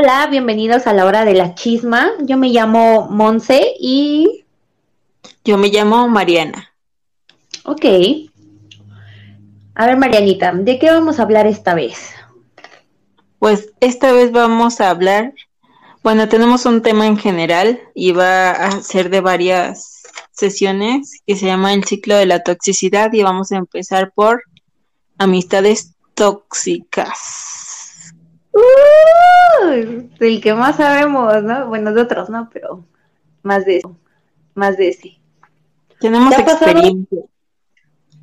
Hola, bienvenidos a la hora de la chisma. Yo me llamo Monse y... Yo me llamo Mariana. Ok. A ver, Marianita, ¿de qué vamos a hablar esta vez? Pues esta vez vamos a hablar, bueno, tenemos un tema en general y va a ser de varias sesiones que se llama el ciclo de la toxicidad y vamos a empezar por amistades tóxicas. Uh, el que más sabemos, ¿no? Bueno, de otros, ¿no? Pero más de eso, más de ese. Tenemos experiencia.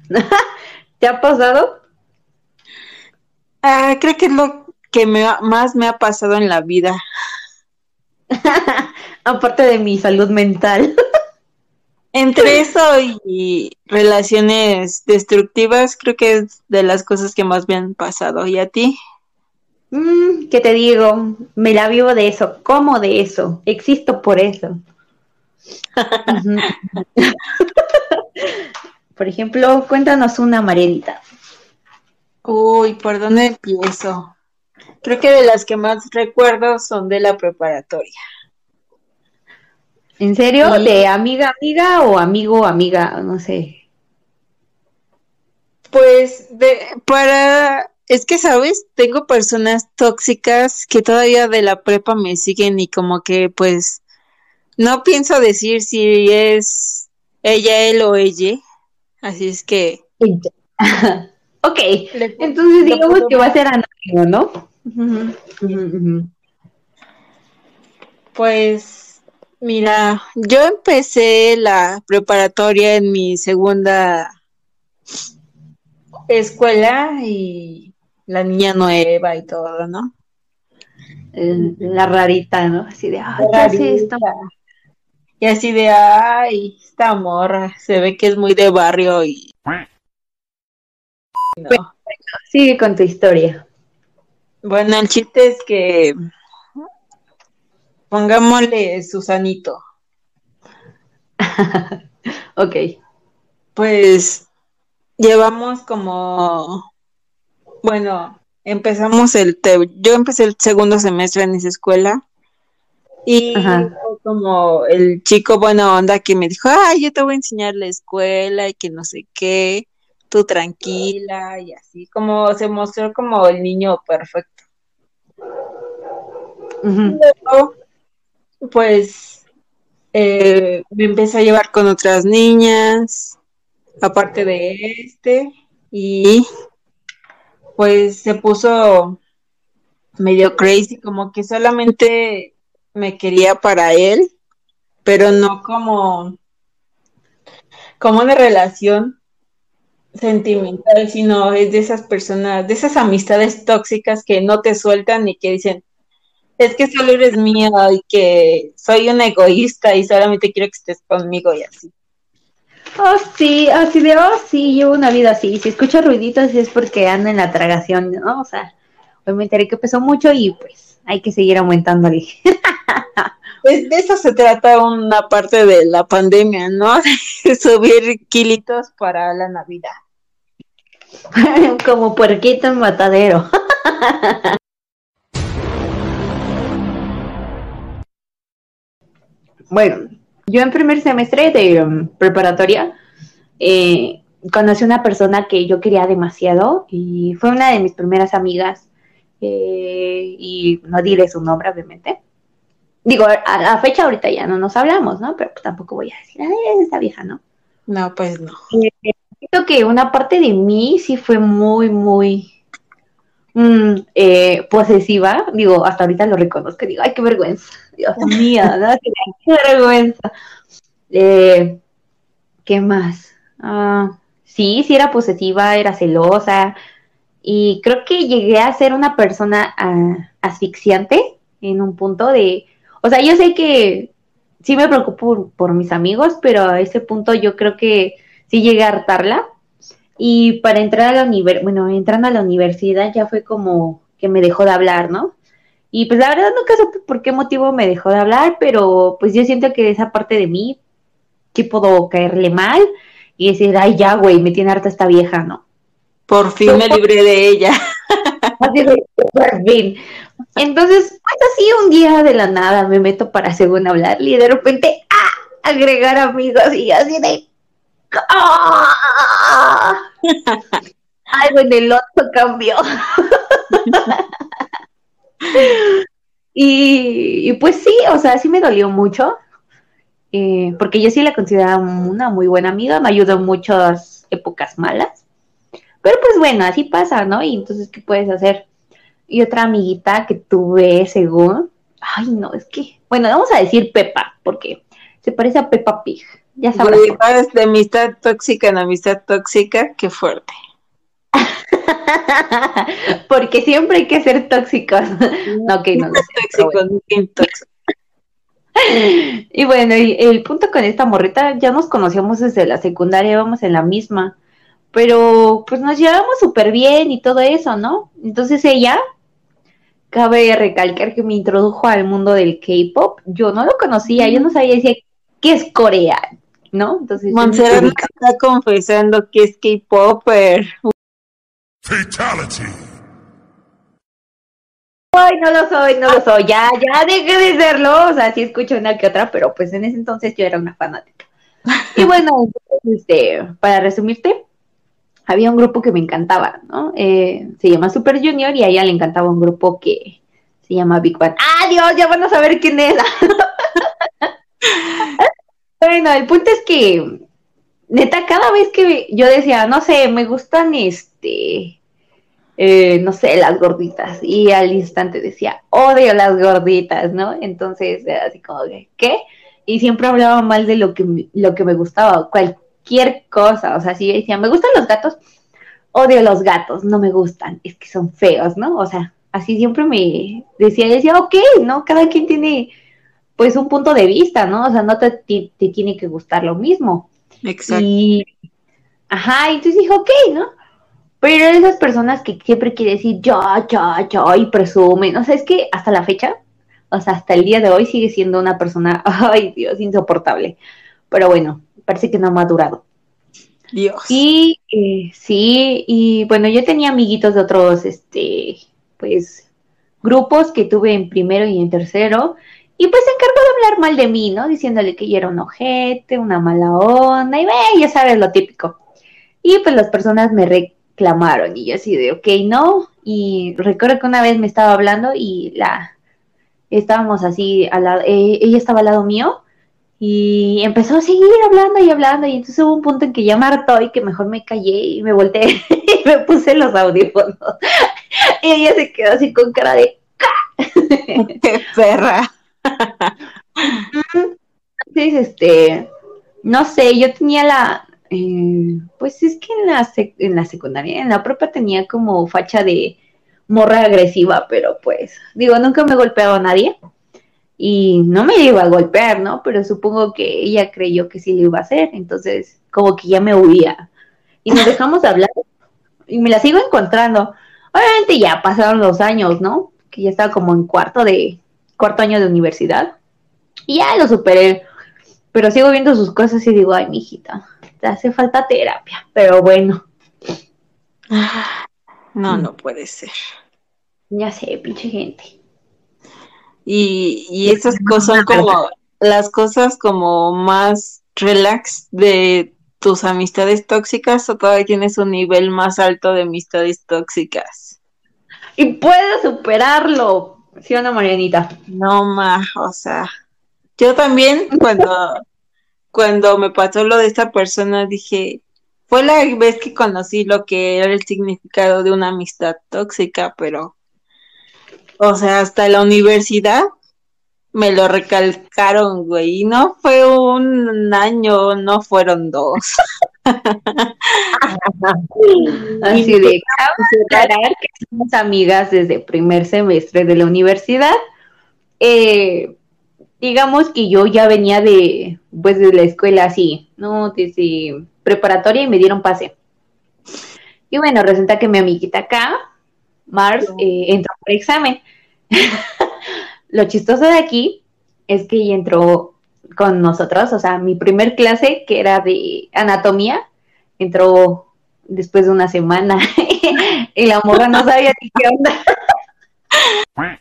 ¿Te ha pasado? Ah, creo que es lo que me, más me ha pasado en la vida. Aparte de mi salud mental. Entre eso y relaciones destructivas, creo que es de las cosas que más me han pasado. ¿Y a ti? Mm, ¿Qué te digo? Me la vivo de eso, como de eso, existo por eso. por ejemplo, cuéntanos una, Marielita. Uy, ¿por dónde empiezo? Creo que de las que más recuerdo son de la preparatoria. ¿En serio? ¿De amiga, amiga o amigo, amiga? No sé. Pues de, para es que, ¿sabes? Tengo personas tóxicas que todavía de la prepa me siguen y como que pues no pienso decir si es ella, él o ella. Así es que... ok, entonces digamos que va a ser anónimo, ¿no? Pues mira, yo empecé la preparatoria en mi segunda escuela y la niña nueva y todo, ¿no? la rarita, ¿no? Así de, ay, esta Y así de, ay, esta morra, se ve que es muy de barrio y... sigue con tu historia. Bueno, el chiste es que pongámosle Susanito. ok. Pues llevamos como bueno, empezamos el, yo empecé el segundo semestre en esa escuela y como el chico buena onda que me dijo, ay, yo te voy a enseñar la escuela y que no sé qué, tú tranquila y así, como se mostró como el niño perfecto. Luego, pues eh, me empecé a llevar con otras niñas, aparte de este, y pues se puso medio crazy, como que solamente me quería para él, pero no como, como una relación sentimental, sino es de esas personas, de esas amistades tóxicas que no te sueltan y que dicen, es que solo eres mía y que soy un egoísta y solamente quiero que estés conmigo y así. Oh, sí, así de, oh, sí, llevo una vida así. Si escucho ruiditos es porque ando en la tragación, ¿no? O sea, hoy me enteré que pesó mucho y pues hay que seguir aumentándole. Pues de eso se trata una parte de la pandemia, ¿no? Subir kilitos para la Navidad. Como puerquito en matadero. bueno, yo en primer semestre de um, preparatoria eh, conocí una persona que yo quería demasiado y fue una de mis primeras amigas eh, y no diré su nombre obviamente. Digo, a la fecha ahorita ya no nos hablamos, ¿no? Pero tampoco voy a decir, ay, esta vieja, ¿no? No, pues no. Eh, siento que una parte de mí sí fue muy, muy mm, posesiva. Digo, hasta ahorita lo reconozco. Digo, ay, qué vergüenza. Dios mío, ¿no? qué vergüenza. Eh, ¿Qué más? Ah, sí, sí era posesiva, era celosa. Y creo que llegué a ser una persona asfixiante en un punto de... O sea, yo sé que sí me preocupo por, mis amigos, pero a ese punto yo creo que sí llegué a hartarla. Y para entrar a la universidad, bueno, entrando a la universidad ya fue como que me dejó de hablar, ¿no? Y pues la verdad nunca supe por qué motivo me dejó de hablar, pero pues yo siento que esa parte de mí, que puedo caerle mal y decir, ay, ya, güey, me tiene harta esta vieja, ¿no? Por fin me libré de ella. por fin. Entonces, pues así un día de la nada me meto para según hablar y de repente, ¡ah! agregar amigos y así de ¡ah! algo en el otro cambió. y, pues sí, o sea, sí me dolió mucho, eh, porque yo sí la consideraba una muy buena amiga, me ayudó en muchas épocas malas. Pero pues bueno, así pasa, ¿no? Y entonces, ¿qué puedes hacer? Y otra amiguita que tuve, según, ay, no, es que, bueno, vamos a decir Pepa, porque se parece a Pepa Pig. Ya sabes. de amistad tóxica en amistad tóxica, qué fuerte. porque siempre hay que ser tóxicos. no, que no, no tóxicos, Y bueno, el punto con esta morrita, ya nos conocíamos desde la secundaria, íbamos en la misma, pero pues nos llevamos súper bien y todo eso, ¿no? Entonces ella cabe recalcar que me introdujo al mundo del K-pop. Yo no lo conocía, yo no sabía decía qué es Corea, ¿no? Entonces Montserrat está confesando que es K-popper. Fatality. Ay, no lo soy, no lo soy. Ya, ya dejé de serlo. O sea, sí escucho una que otra, pero pues en ese entonces yo era una fanática. Y bueno, este, para resumirte, había un grupo que me encantaba, ¿no? Eh, se llama Super Junior y a ella le encantaba un grupo que se llama Big Bang. ¡Ah, Dios! Ya van a saber quién es. bueno, el punto es que, neta, cada vez que yo decía, no sé, me gustan este, eh, no sé, las gorditas. Y al instante decía, odio las gorditas, ¿no? Entonces, así como ¿qué? Y siempre hablaba mal de lo que, lo que me gustaba. Cual, cualquier cosa, o sea, si decía, me gustan los gatos, odio los gatos, no me gustan, es que son feos, ¿no? O sea, así siempre me decía, decía, ok, ¿no? Cada quien tiene pues un punto de vista, ¿no? O sea, no te, te, tiene que gustar lo mismo. Exacto. Y, ajá, y entonces dijo, ok, ¿no? Pero esas personas que siempre quiere decir yo, yo, yo y presumen, o sea, es que hasta la fecha, o sea, hasta el día de hoy sigue siendo una persona, ay Dios, insoportable. Pero bueno, parece que no ha madurado. Dios. Y eh, sí, y bueno, yo tenía amiguitos de otros, este, pues, grupos que tuve en primero y en tercero, y pues se encargó de hablar mal de mí, ¿no? Diciéndole que yo era un ojete, una mala onda, y ve, ya sabes lo típico. Y pues las personas me reclamaron, y yo así de, ok, no, y recuerdo que una vez me estaba hablando y la, estábamos así, al lado, eh, ella estaba al lado mío, y empezó a seguir hablando y hablando, y entonces hubo un punto en que ya me hartó y que mejor me callé y me volteé y me puse los audífonos. y ella se quedó así con cara de ¡Qué perra! Entonces, este, no sé, yo tenía la, eh, pues es que en la, secundaria, en la propia tenía como facha de morra agresiva, pero pues, digo, nunca me golpeaba a nadie y no me iba a golpear, ¿no? Pero supongo que ella creyó que sí lo iba a hacer, entonces como que ya me huía. Y nos dejamos hablar y me la sigo encontrando. Obviamente ya pasaron los años, ¿no? Que ya estaba como en cuarto de cuarto año de universidad. Y ya lo superé. Pero sigo viendo sus cosas y digo, ay, mijita, te hace falta terapia. Pero bueno. No, no puede ser. Ya sé, pinche gente. Y, y esas cosas son como las cosas como más relax de tus amistades tóxicas o todavía tienes un nivel más alto de amistades tóxicas. Y puedes superarlo, ¿sí o no, Marianita? No, ma, o sea, yo también cuando, cuando me pasó lo de esta persona dije, fue la vez que conocí lo que era el significado de una amistad tóxica, pero o sea, hasta la universidad me lo recalcaron, güey. Y no fue un año, no fueron dos. Así de aclarar que somos amigas desde primer semestre de la universidad. Eh, digamos que yo ya venía de, pues, de la escuela así, ¿no? Desde preparatoria y me dieron pase. Y bueno, resulta que mi amiguita acá, Mars, eh, entró por examen. Lo chistoso de aquí es que entró con nosotros, o sea, mi primer clase, que era de anatomía, entró después de una semana y la morra no sabía ni qué onda.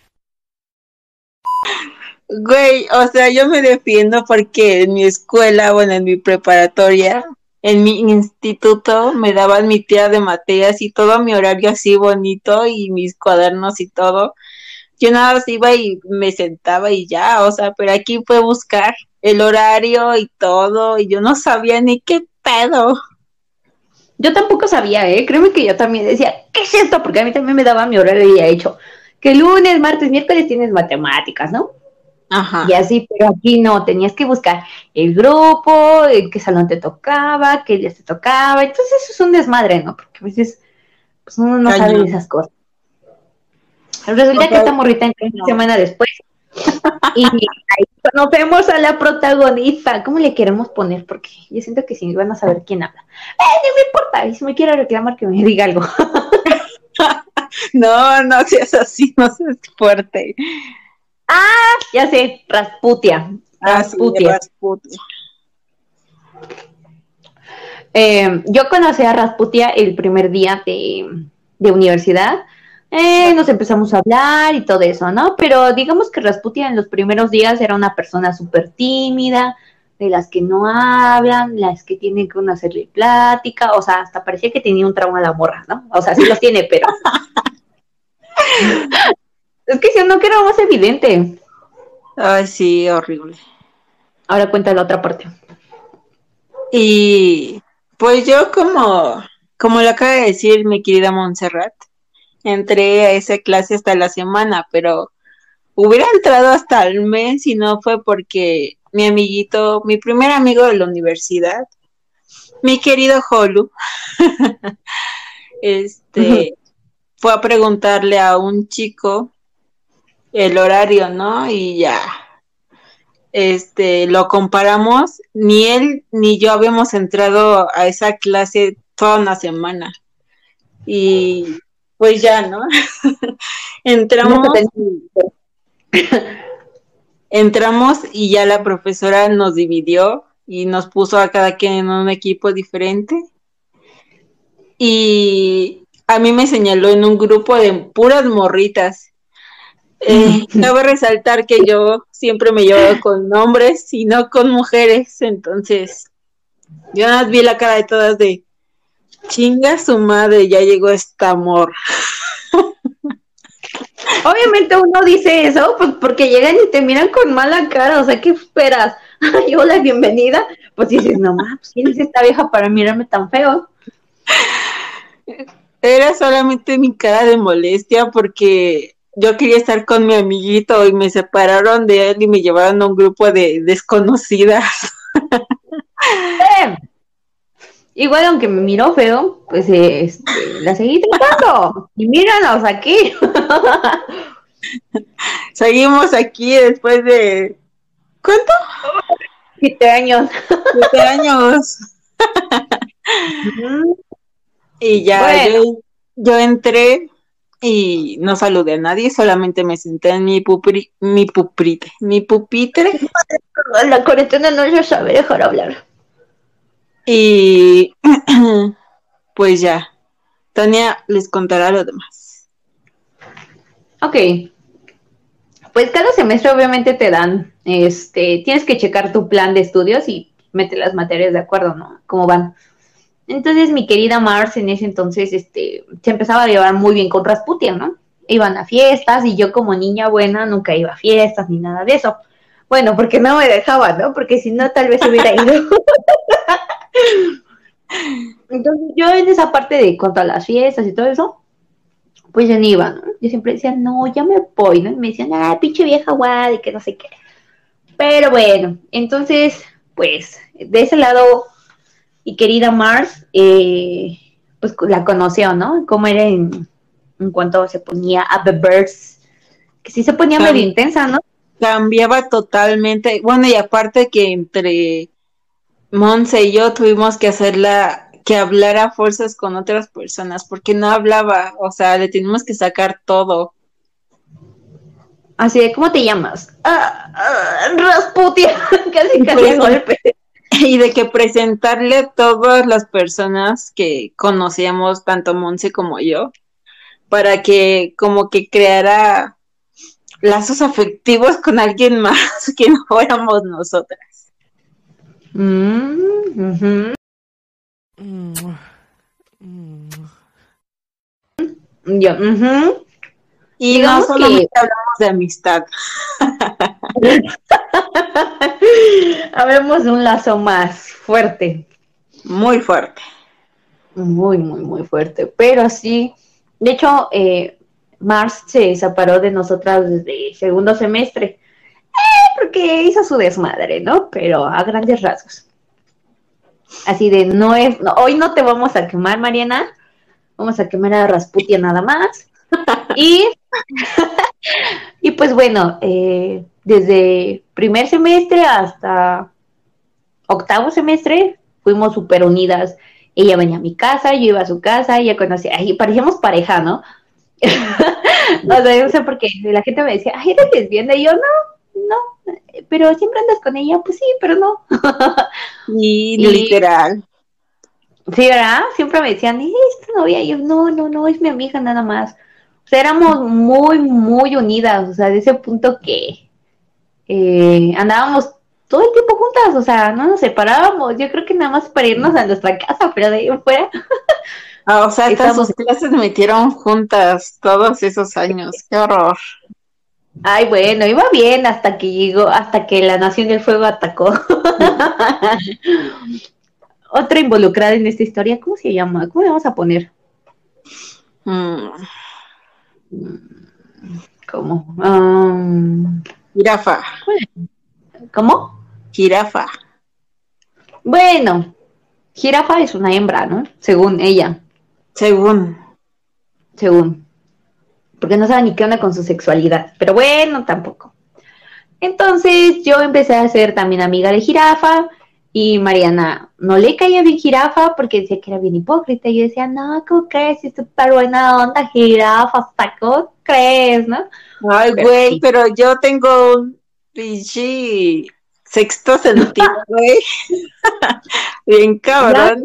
Güey, o sea, yo me defiendo porque en mi escuela, bueno, en mi preparatoria, en mi instituto, me daban mi tía de materias y todo mi horario así bonito y mis cuadernos y todo. Yo nada más iba y me sentaba y ya, o sea, pero aquí fue buscar el horario y todo, y yo no sabía ni qué pedo. Yo tampoco sabía, ¿eh? Créeme que yo también decía, ¿qué es esto? Porque a mí también me daba mi horario ya hecho. Que lunes, martes, miércoles tienes matemáticas, ¿no? Ajá. Y así, pero aquí no, tenías que buscar el grupo, en qué salón te tocaba, qué día te tocaba. Entonces eso es un desmadre, ¿no? Porque a veces pues uno no sabe de esas cosas. Resulta que esta morrita entró una semana después. y ahí conocemos a la protagonista. ¿Cómo le queremos poner? Porque yo siento que si van a saber quién habla. ¡Eh, no me importa! Y si me quiere reclamar, que me diga algo. no, no seas así, no seas fuerte. Ah, ya sé, Rasputia. Ah, Rasputia. Eh, yo conocí a Rasputia el primer día de, de universidad eh, nos empezamos a hablar y todo eso, ¿no? Pero digamos que Rasputia en los primeros días era una persona súper tímida, de las que no hablan, las que tienen que hacerle plática, o sea, hasta parecía que tenía un trauma de la morra, ¿no? O sea, sí los tiene, pero... es que si no que era más evidente. Ay, sí, horrible. Ahora cuenta la otra parte. Y pues yo como, como lo acaba de decir mi querida Montserrat, entré a esa clase hasta la semana, pero hubiera entrado hasta el mes y no fue porque mi amiguito, mi primer amigo de la universidad, mi querido Holu, este, fue a preguntarle a un chico el horario, ¿no? Y ya, este, lo comparamos, ni él ni yo habíamos entrado a esa clase toda una semana. Y pues ya, ¿no? entramos, entramos y ya la profesora nos dividió y nos puso a cada quien en un equipo diferente. Y a mí me señaló en un grupo de puras morritas. Eh, cabe resaltar que yo siempre me llevo con hombres y no con mujeres, entonces yo vi la cara de todas de, Chinga su madre, ya llegó este amor. Obviamente uno dice eso, pues porque llegan y te miran con mala cara, o sea, ¿qué esperas? Ay, hola, bienvenida. Pues dices, no pues ¿quién es esta vieja para mirarme tan feo? Era solamente mi cara de molestia porque yo quería estar con mi amiguito y me separaron de él y me llevaron a un grupo de desconocidas. Eh, Igual, aunque me miró feo, pues este, la seguí tratando. y míranos aquí. Seguimos aquí después de. ¿Cuánto? Siete años. Siete años. y ya yo, entré y no saludé a nadie, solamente me senté en mi pupri, mi puprite, mi pupitre. La cuarentena no se sabe dejar hablar. Y pues ya, Tania les contará lo demás. Ok. Pues cada semestre obviamente te dan, este, tienes que checar tu plan de estudios y mete las materias de acuerdo, ¿no? Cómo van. Entonces mi querida Mars en ese entonces, este, se empezaba a llevar muy bien con Rasputia, ¿no? Iban a fiestas y yo como niña buena nunca iba a fiestas ni nada de eso. Bueno, porque no me dejaba, ¿no? Porque si no, tal vez hubiera ido. Entonces yo en esa parte de cuanto a las fiestas y todo eso, pues yo no iba, ¿no? Yo siempre decía, no, ya me voy, ¿no? Y me decían, ah, pinche vieja guay, que no sé qué. Pero bueno, entonces, pues, de ese lado, y querida Mars, eh, pues la conoció, ¿no? Cómo era en, cuanto se ponía a The Birds, que sí se ponía medio intensa, ¿no? cambiaba totalmente. Bueno, y aparte que entre Monse y yo tuvimos que hacerla que hablara fuerzas con otras personas porque no hablaba, o sea, le tenemos que sacar todo. Así de, ¿cómo te llamas? Ah, ah, Rasputia, casi casi pues, golpe. Y de que presentarle a todas las personas que conocíamos, tanto Monse como yo, para que como que creara lazos afectivos con alguien más que no fuéramos nosotras. Mm, Yo, Y no solamente hablamos de amistad. Hablemos de un lazo más fuerte. Muy fuerte. Muy, muy, muy fuerte. Pero sí, de hecho, eh, Mars se separó de nosotras desde segundo semestre. Eh, porque hizo su desmadre, ¿no? Pero a grandes rasgos. Así de, no es, hoy no te vamos a quemar, Mariana. Vamos a quemar a Rasputia nada más. y, y pues bueno, eh, desde primer semestre hasta octavo semestre fuimos súper unidas. Ella venía a mi casa, yo iba a su casa, ella conocía, ahí parecíamos pareja, ¿no? o sea, no sé por qué la gente me decía, ay, eres lesbiana, y yo, no, no, pero siempre andas con ella, pues sí, pero no. y, literal. Sí, ¿verdad? Siempre me decían, ¿y esta novia? Y yo, no, no, no, es mi amiga nada más. O sea, éramos muy, muy unidas, o sea, de ese punto que eh, andábamos todo el tiempo juntas, o sea, no nos separábamos. Yo creo que nada más para irnos a nuestra casa, pero de ahí fuera. Ah, o sea, hasta sus clases metieron juntas todos esos años. Qué horror. Ay, bueno, iba bien hasta que llegó, hasta que la Nación del Fuego atacó. Otra involucrada en esta historia, ¿cómo se llama? ¿Cómo le vamos a poner? Mm. ¿Cómo? Um... Jirafa. ¿Cómo? Jirafa. Bueno, jirafa es una hembra, ¿no? Según ella. Según. Según. Porque no sabe ni qué onda con su sexualidad. Pero bueno, tampoco. Entonces yo empecé a ser también amiga de jirafa. Y Mariana no le caía bien jirafa porque decía que era bien hipócrita. Y yo decía, no, ¿cómo crees? Es súper buena onda, jirafa, hasta ¿cómo crees? ¿No? Ay, güey, pero yo tengo un pinche sexto sentido, güey. Bien cabrón.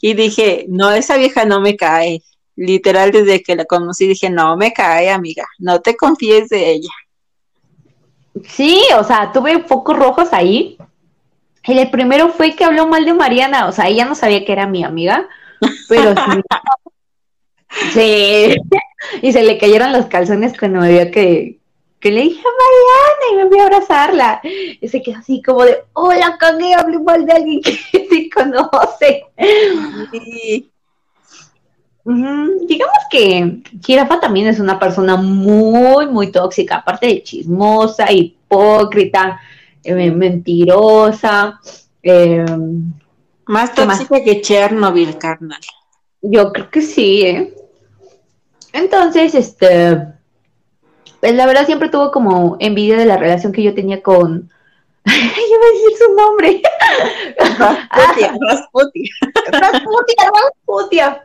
Y dije, no, esa vieja no me cae. Literal, desde que la conocí dije, no me cae, amiga, no te confíes de ella. Sí, o sea, tuve focos rojos ahí. Y el primero fue que habló mal de Mariana, o sea, ella no sabía que era mi amiga, pero sí. sí. y se le cayeron los calzones cuando me vio que, que le dije a Mariana y me fui a abrazarla. Y se quedó así como de, hola, cagué, hablé mal de alguien que se conoce. Digamos que Jirafa también es una persona muy, muy tóxica, aparte de chismosa, hipócrita, eh, mentirosa. Eh, más tóxica que Chernobyl, carnal. Yo creo que sí, ¿eh? Entonces, este pues la verdad siempre tuvo como envidia de la relación que yo tenía con, yo voy a decir su nombre. Rasputia, Rasputia. Rasputia, Rasputia.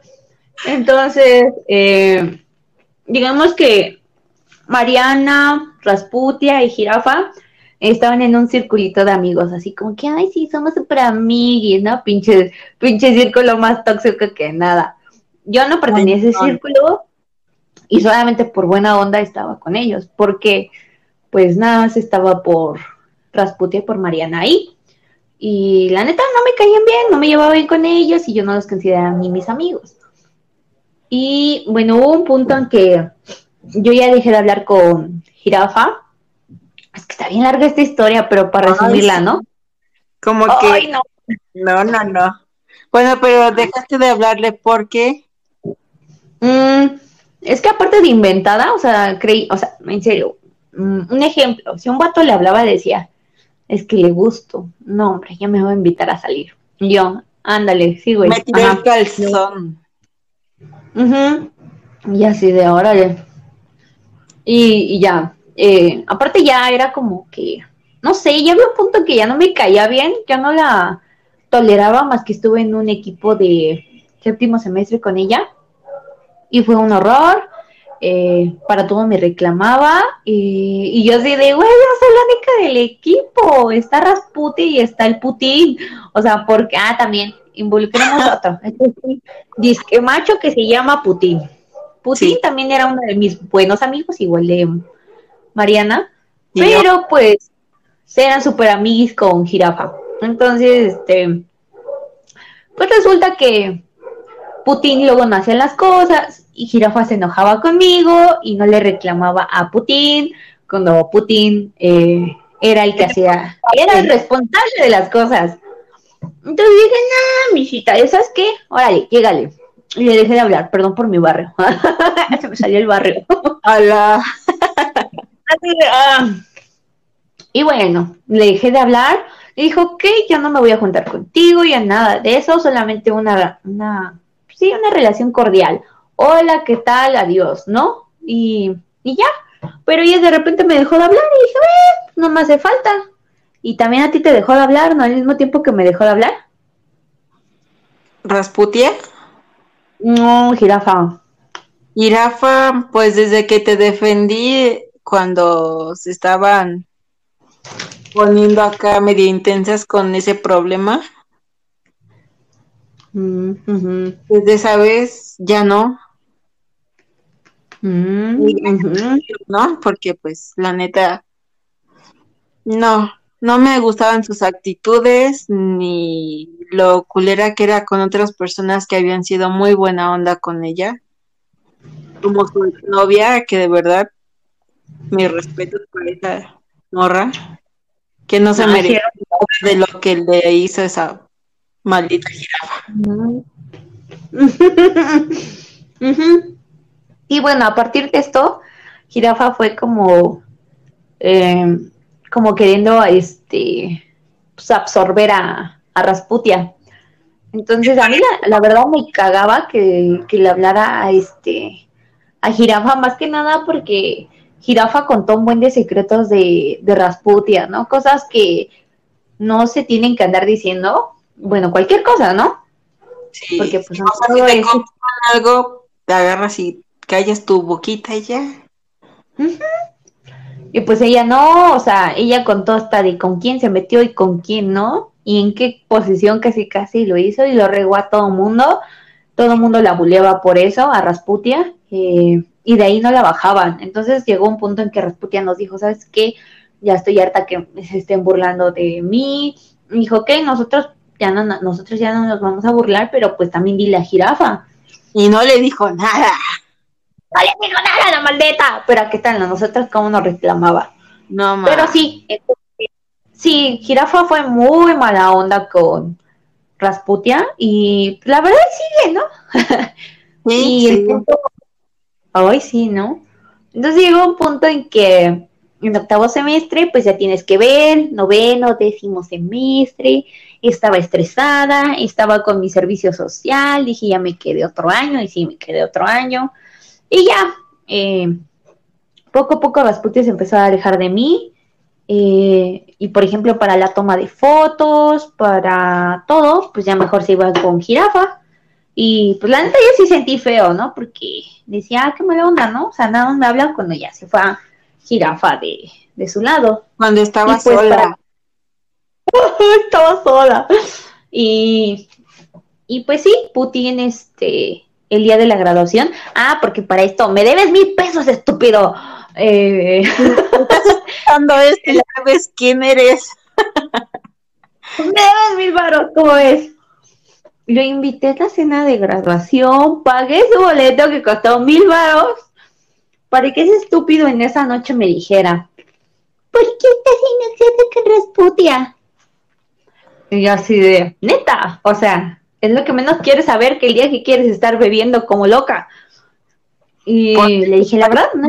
Entonces, eh, digamos que Mariana, Rasputia y Jirafa estaban en un circulito de amigos, así como que, ay, sí, somos super amiguis, ¿no? Pinche, pinche círculo más tóxico que nada. Yo no pertenecía a ese círculo, y solamente por buena onda estaba con ellos, porque pues nada más estaba por Rasputia y por Mariana ahí. Y la neta no me caían bien, no me llevaba bien con ellos y yo no los consideraba ni mis amigos. Y bueno, hubo un punto en que yo ya dejé de hablar con Jirafa. Es que está bien larga esta historia, pero para resumirla, ¿no? Como que... No. no, no, no. Bueno, pero dejaste de hablarle porque... Mm, es que aparte de inventada, o sea, creí, o sea, en serio, mm, un ejemplo, si un vato le hablaba decía, es que le gusto, no, hombre, ya me voy a invitar a salir. Yo, ándale, sí, güey. Me tiré el calzón. Y así de órale. Y, y ya, eh, aparte ya era como que, no sé, ya había un punto que ya no me caía bien, ya no la toleraba más que estuve en un equipo de séptimo semestre con ella y fue un horror. Eh, para todo me reclamaba y, yo así de, güey, yo soy la única del equipo, está Rasputin y está el Putin, o sea, porque, ah, también, involucramos a otro, disque macho que se llama Putin. Putin también era uno de mis buenos amigos, igual de Mariana, pero pues eran súper amigos con Jirafa. Entonces, este, pues resulta que Putin luego no hacía las cosas y Jirafa se enojaba conmigo y no le reclamaba a Putin cuando Putin eh, era el que hacía, era el responsable de las cosas. Entonces dije, no, mijita, ¿sabes qué? Órale, llégale. Y le dejé de hablar, perdón por mi barrio. se me salió el barrio. Hola. Ah. Y bueno, le dejé de hablar. Y dijo, ok, yo no me voy a juntar contigo, ya nada de eso, solamente una, una, sí, una relación cordial. Hola, ¿qué tal? Adiós, ¿no? Y, y ya. Pero ella de repente me dejó de hablar y dije, eh, no me hace falta. Y también a ti te dejó de hablar, ¿no? Al mismo tiempo que me dejó de hablar. ¿Rasputia? No, jirafa. Jirafa, pues desde que te defendí cuando se estaban poniendo acá medio intensas con ese problema. Mm, Desde esa vez ya no. Mm, ¿No? Porque pues la neta, no, no me gustaban sus actitudes ni lo culera que era con otras personas que habían sido muy buena onda con ella. Como su novia, que de verdad mi respeto por esa morra, que no se merece de lo que le hizo esa maldita jirafa. Y bueno, a partir de esto, jirafa fue como, eh, como queriendo este, pues, absorber a, a Rasputia. Entonces a mí la, la verdad me cagaba que, que, le hablara a este a Jirafa más que nada porque Jirafa contó un buen de secretos de, de Rasputia, ¿no? Cosas que no se tienen que andar diciendo. Bueno, cualquier cosa, ¿no? Sí. Porque pues no, si te es... algo, te agarras y callas tu boquita y ya. Uh -huh. Y pues ella no, o sea, ella contó hasta de con quién se metió y con quién no, y en qué posición casi casi lo hizo y lo regó a todo mundo. Todo el mundo la buleaba por eso, a Rasputia. Eh, y de ahí no la bajaban. Entonces llegó un punto en que Rasputia nos dijo, ¿sabes qué? Ya estoy harta que se estén burlando de mí. Y dijo, ok, nosotros ya no, nosotros ya no nos vamos a burlar, pero pues también dile a Jirafa. Y no le dijo nada. No le dijo nada la maldita. Pero qué tal, nosotros cómo nos reclamaba. No, ma. Pero sí, sí, Jirafa fue muy mala onda con Rasputia y la verdad sigue, ¿no? Sí, y el punto Hoy sí, ¿no? Entonces llegó un punto en que en octavo semestre, pues ya tienes que ver, noveno, décimo semestre, estaba estresada, estaba con mi servicio social, dije ya me quedé otro año, y sí, me quedé otro año, y ya, eh, poco a poco Rasputia se empezó a alejar de mí, eh, y por ejemplo para la toma de fotos, para todo, pues ya mejor se iba con jirafa, y pues la neta yo sí sentí feo, ¿no? Porque decía, ah, qué mala onda, ¿no? O sea, nada más me hablan cuando ya se fue a jirafa de, de su lado. Cuando estaba pues, sola. Para... estaba sola. Y, y pues sí, Putin, este, el día de la graduación. Ah, porque para esto, me debes mil pesos, estúpido. Eh... Estás escuchando esto y sabes quién eres. me debes mil varos, ¿cómo es? lo invité a la cena de graduación, pagué su boleto que costó mil varos para que ese estúpido en esa noche me dijera, ¿por qué estás inocente que Rasputia? Y yo así de, neta, o sea, es lo que menos quieres saber que el día que quieres estar bebiendo como loca. Y Porque le dije, la verdad, no.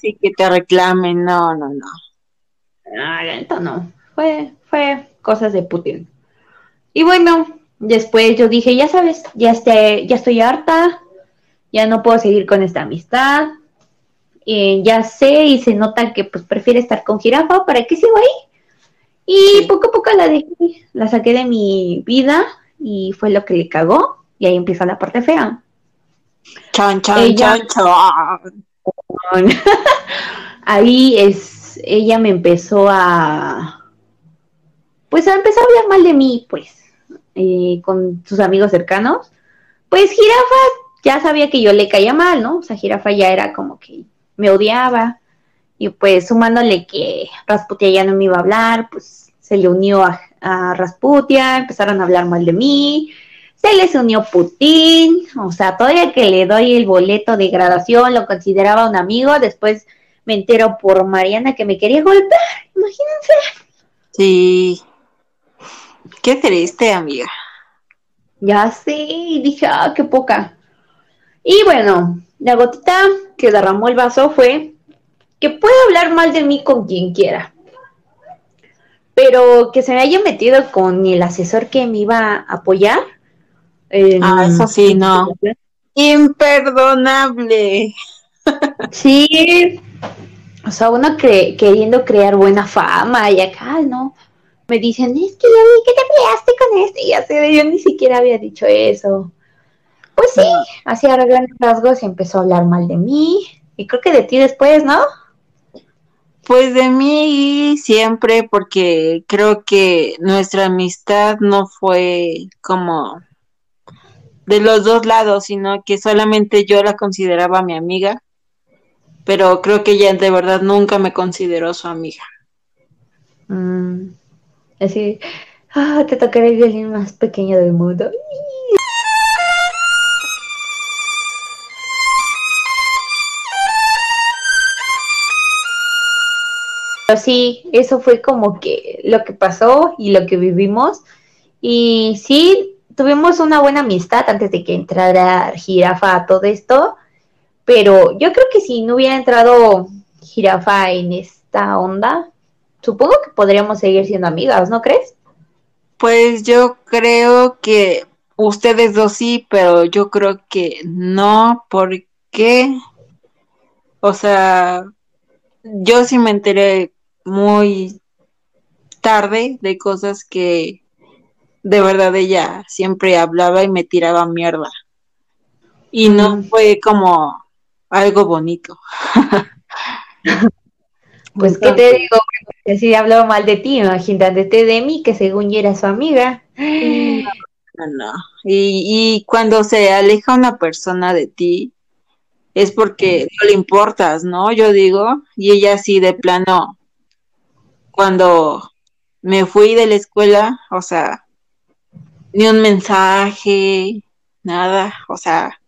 Sí, que te reclamen, no, no, no. Ah, neta no, fue, fue cosas de Putin. Y bueno, Después yo dije, ya sabes, ya, esté, ya estoy harta, ya no puedo seguir con esta amistad. eh, ya sé y se nota que pues prefiere estar con jirafa, ¿para qué sigo ahí? Y poco a poco la dejé, la saqué de mi vida y fue lo que le cagó y ahí empieza la parte fea. Chan, chan, chan, chan. ahí es, ella me empezó a, pues a empezar a hablar mal de mí, pues, eh, con sus amigos cercanos. Pues Jirafa ya sabía que yo le caía mal, ¿no? O sea, Jirafa ya era como que me odiaba. Y pues sumándole que Rasputia ya no me iba a hablar, pues se le unió a, a Rasputia, empezaron a hablar mal de mí, se les unió Putin, o sea, todavía que le doy el boleto de graduación, lo consideraba un amigo, después me entero por Mariana que me quería golpear, imagínense. Sí, qué triste, amiga. Ya sé, dije, ah, qué poca. Y bueno, la gotita que derramó el vaso fue que puede hablar mal de mí con quien quiera, pero que se me haya metido con el asesor que me iba a apoyar, ah, eso sí, no. Imperdonable. Sí, o sea, uno queriendo crear buena fama y acá, ¿no? Me dicen, es que ya vi que te peleaste con este y así, yo ni siquiera había dicho eso. Pues sí, así a grandes rasgos y empezó a hablar mal de mí y creo que de ti después, ¿no? Pues de mí siempre, porque creo que nuestra amistad no fue como de los dos lados, sino que solamente yo la consideraba mi amiga, pero creo que ella de verdad nunca me consideró su amiga. Mm, así, ah, te tocaré el violín más pequeño del mundo. Sí, eso fue como que lo que pasó y lo que vivimos. Y sí, tuvimos una buena amistad antes de que entrara Jirafa a todo esto, pero yo creo que si no hubiera entrado Jirafa en esta onda, supongo que podríamos seguir siendo amigas, ¿no crees? Pues yo creo que ustedes dos sí, pero yo creo que no, porque, o sea, yo sí me enteré muy tarde de cosas que de verdad ella siempre hablaba y me tiraba mierda. Y no mm. fue como algo bonito. pues, ¿qué te digo? Que si hablaba mal de ti, imagínate de mí, que según yo era su amiga. No, no. Y, y cuando se aleja una persona de ti, es porque no le importas, ¿no? Yo digo, y ella sí de plano, cuando me fui de la escuela, o sea, ni un mensaje, nada, o sea,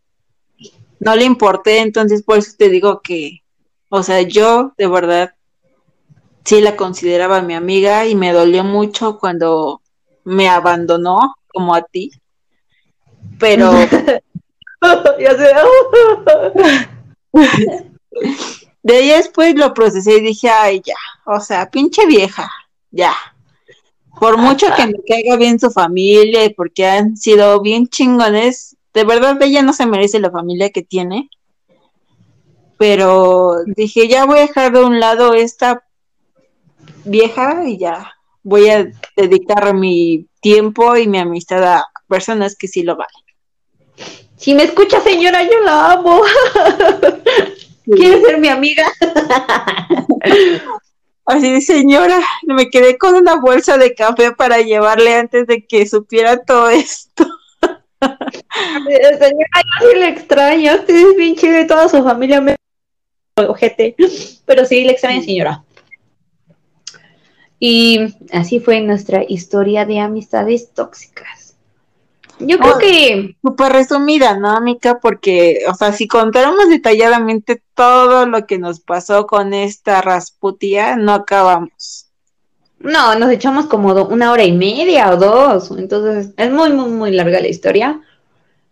no le importé, entonces por eso te digo que, o sea, yo de verdad sí la consideraba mi amiga y me dolió mucho cuando me abandonó como a ti, pero... de ahí después lo procesé y dije, ay, ya, o sea, pinche vieja, ya, por mucho que me caiga bien su familia porque han sido bien chingones, de verdad ella no se merece la familia que tiene. Pero dije, ya voy a dejar de un lado esta vieja y ya voy a dedicar mi tiempo y mi amistad a personas que sí lo valen. Si me escucha señora, yo la amo. ¿Quiere ser mi amiga? Así señora, me quedé con una bolsa de café para llevarle antes de que supiera todo esto. Señora, yo sí le extraño, usted es bien chido y toda su familia me ojete, pero sí le extraño, señora. Y así fue nuestra historia de amistades tóxicas. Yo creo que. Súper resumida, ¿no, Mica? Porque, o sea, si contáramos detalladamente todo lo que nos pasó con esta Rasputia, no acabamos. No, nos echamos como una hora y media o dos. Entonces, es muy, muy, muy larga la historia.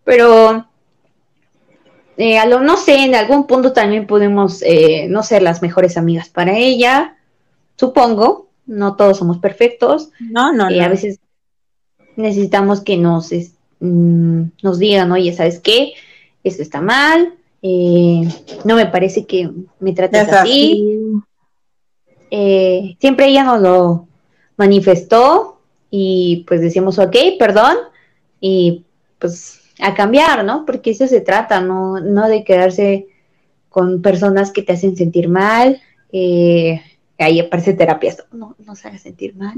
Pero. Eh, a lo, no sé, en algún punto también podemos eh, no ser las mejores amigas para ella. Supongo. No todos somos perfectos. No, no, eh, no. A veces necesitamos que nos, mm, nos digan, oye, ¿sabes qué? Esto está mal, Eh, no me parece que me trates así. Eh, siempre ella nos lo manifestó y pues decimos, ok, perdón, y pues a cambiar, ¿no? Porque eso se trata, no, no de quedarse con personas que te hacen sentir mal. Eh, ahí aparece terapia, no, no se haga sentir mal,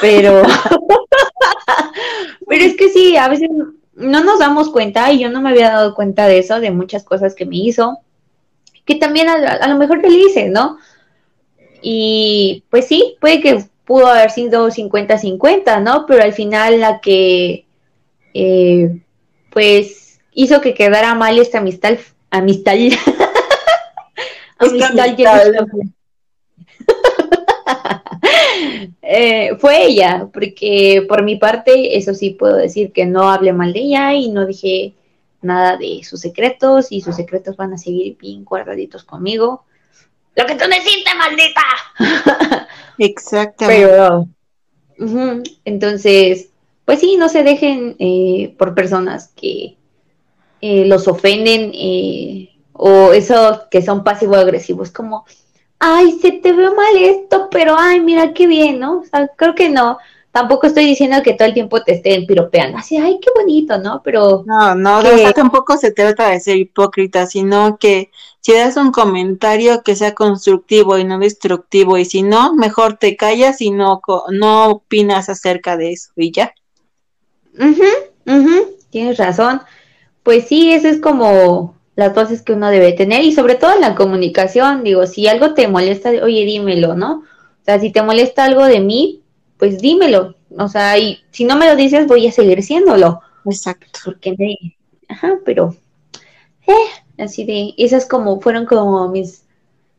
pero, pero es que sí, a veces no nos damos cuenta, y yo no me había dado cuenta de eso, de muchas cosas que me hizo, que también a, lo mejor hice, ¿no? Y pues sí, puede que pudo haber sido 50-50, ¿no? Pero al final la que, eh, pues, hizo que quedara mal esta amistad, amistad, amistad, eh, fue ella, porque por mi parte, eso sí puedo decir que no hablé mal de ella y no dije nada de sus secretos y sus secretos van a seguir bien guardaditos conmigo. Lo que tú necesitas, maldita. Exactamente. Pero, entonces, pues sí, no se dejen eh, por personas que eh, los ofenden eh, o eso que son pasivo-agresivos, como, ay, se te ve mal esto, pero ay, mira qué bien, ¿no? O sea, creo que no. Tampoco estoy diciendo que todo el tiempo te estén piropeando, así, ay, qué bonito, ¿no? Pero... No, no, tampoco se trata de ser hipócrita, sino que si das un comentario que sea constructivo y no destructivo, y si no, mejor te callas y no, no opinas acerca de eso, y ya. tienes razón. Pues sí, eso es como las cosas que uno debe tener y sobre todo en la comunicación, digo, si algo te molesta, oye, dímelo, ¿no? O sea, si te molesta algo de mí, pues dímelo, o sea, y si no me lo dices, voy a seguir siéndolo. Exacto. Porque me... Ajá, pero... Eh, así de... Esas como fueron como mis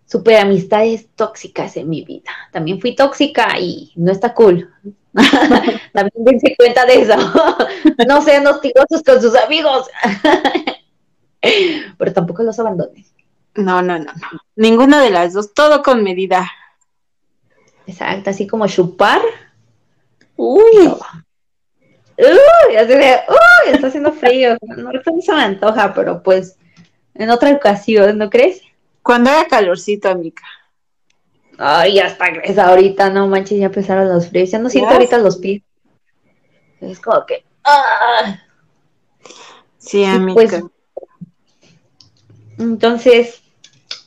super amistades tóxicas en mi vida. También fui tóxica y no está cool. También dense cuenta de eso. no sean hostigosos con sus amigos. pero tampoco los abandonen. No, no, no, Ninguna de las dos, todo con medida. Exacto, así como chupar. Uy. Uy, así de, uy, está haciendo frío. No, no se me antoja, pero pues en otra ocasión, ¿no crees? Cuando haga calorcito, amiga. Ay, ya está es ahorita, no manches, ya empezaron los fríos. Ya no siento ahorita los pies. Es como que. ¡ah! Sí, amiga. Pues, entonces,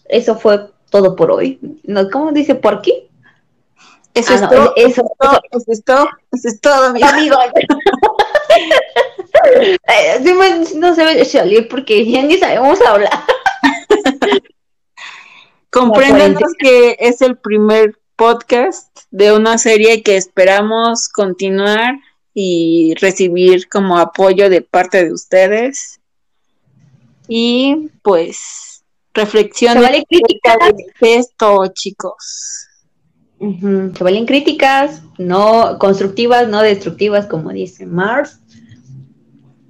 eso fue todo por hoy. ¿No? ¿Cómo dice por qué? Eso, ah, es todo, eso, es todo, eso es todo, amigo. no se ve salir porque ya ni sabemos hablar. Compréndanos que es el primer podcast de una serie que esperamos continuar y recibir como apoyo de parte de ustedes. Y pues, reflexionen vale de esto, chicos. Se valen críticas, no constructivas, no destructivas, como dice Mars.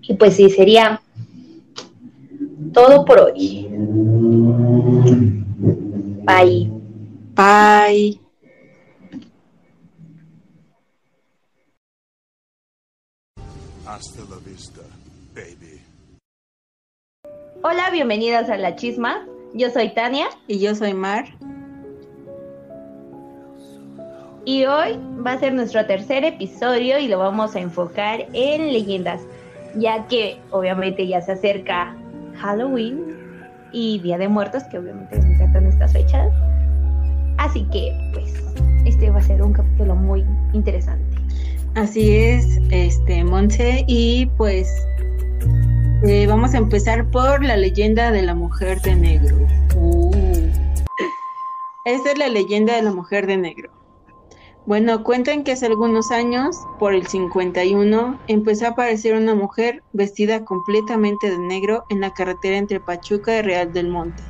Y pues sí, sería todo por hoy. Bye. Bye. Hasta la vista. Hola, bienvenidas a La Chisma. Yo soy Tania. Y yo soy Mar. Y hoy va a ser nuestro tercer episodio y lo vamos a enfocar en leyendas, ya que obviamente ya se acerca Halloween y Día de Muertos, que obviamente me encantan estas fechas. Así que, pues, este va a ser un capítulo muy interesante. Así es, este, Monse, y pues eh, vamos a empezar por la leyenda de la mujer de negro. Uh. Esta es la leyenda de la mujer de negro. Bueno, cuentan que hace algunos años, por el 51, empezó a aparecer una mujer vestida completamente de negro en la carretera entre Pachuca y Real del Monte.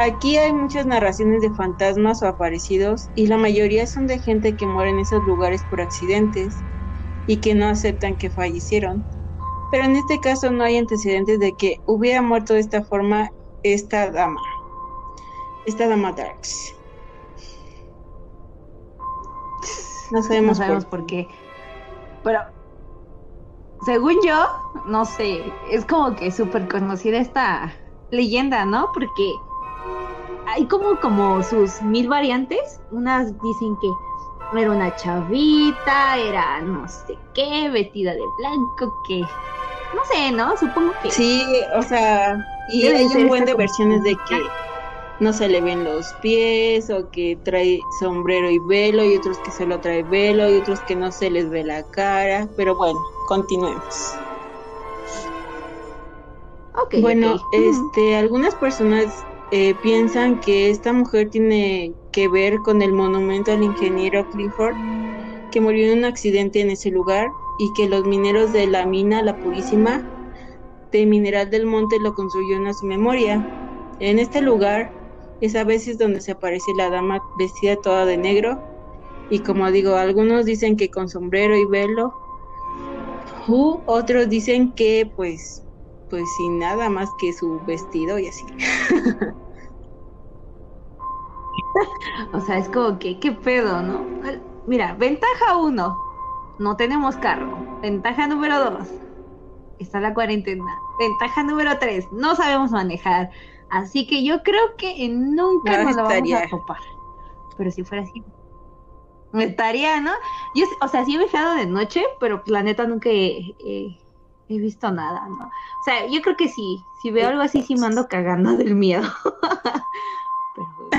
Aquí hay muchas narraciones de fantasmas o aparecidos y la mayoría son de gente que muere en esos lugares por accidentes y que no aceptan que fallecieron pero en este caso no hay antecedentes de que hubiera muerto de esta forma esta dama, esta dama Darks. No sabemos, por... qué. Pero, según yo, no sé, es como que súper conocida esta, leyenda, ¿no? Porque hay como, como sus mil variantes. Unas dicen que era una chavita, era no sé qué, vestida de blanco, que no sé, ¿no? Supongo que. Sí, o sea, y hay un buen de versiones de que no se le ven los pies o que trae sombrero y velo y otros que solo trae velo y otros que no se les ve la cara, pero bueno, continuemos. bueno, este, algunas personas eh, piensan que esta mujer tiene que ver con el monumento al ingeniero Clifford, que murió en un accidente en ese lugar y que los mineros de la mina La Purísima de Mineral del Monte lo construyeron a su memoria. En este lugar es a veces donde se aparece la dama vestida toda de negro y como digo, algunos dicen que con sombrero y velo, otros dicen que pues pues sin nada más que su vestido y así. o sea, es como que, ¿qué pedo, no? Mira, ventaja uno, no tenemos carro. Ventaja número dos, está la cuarentena. Ventaja número tres, no sabemos manejar. Así que yo creo que nunca nos lo vamos a topar. Pero si fuera así, estaría, ¿no? Yo, o sea, sí he viajado de noche, pero la neta nunca he, he visto nada, ¿no? O sea, yo creo que sí, si veo algo así, sí me ando cagando del miedo.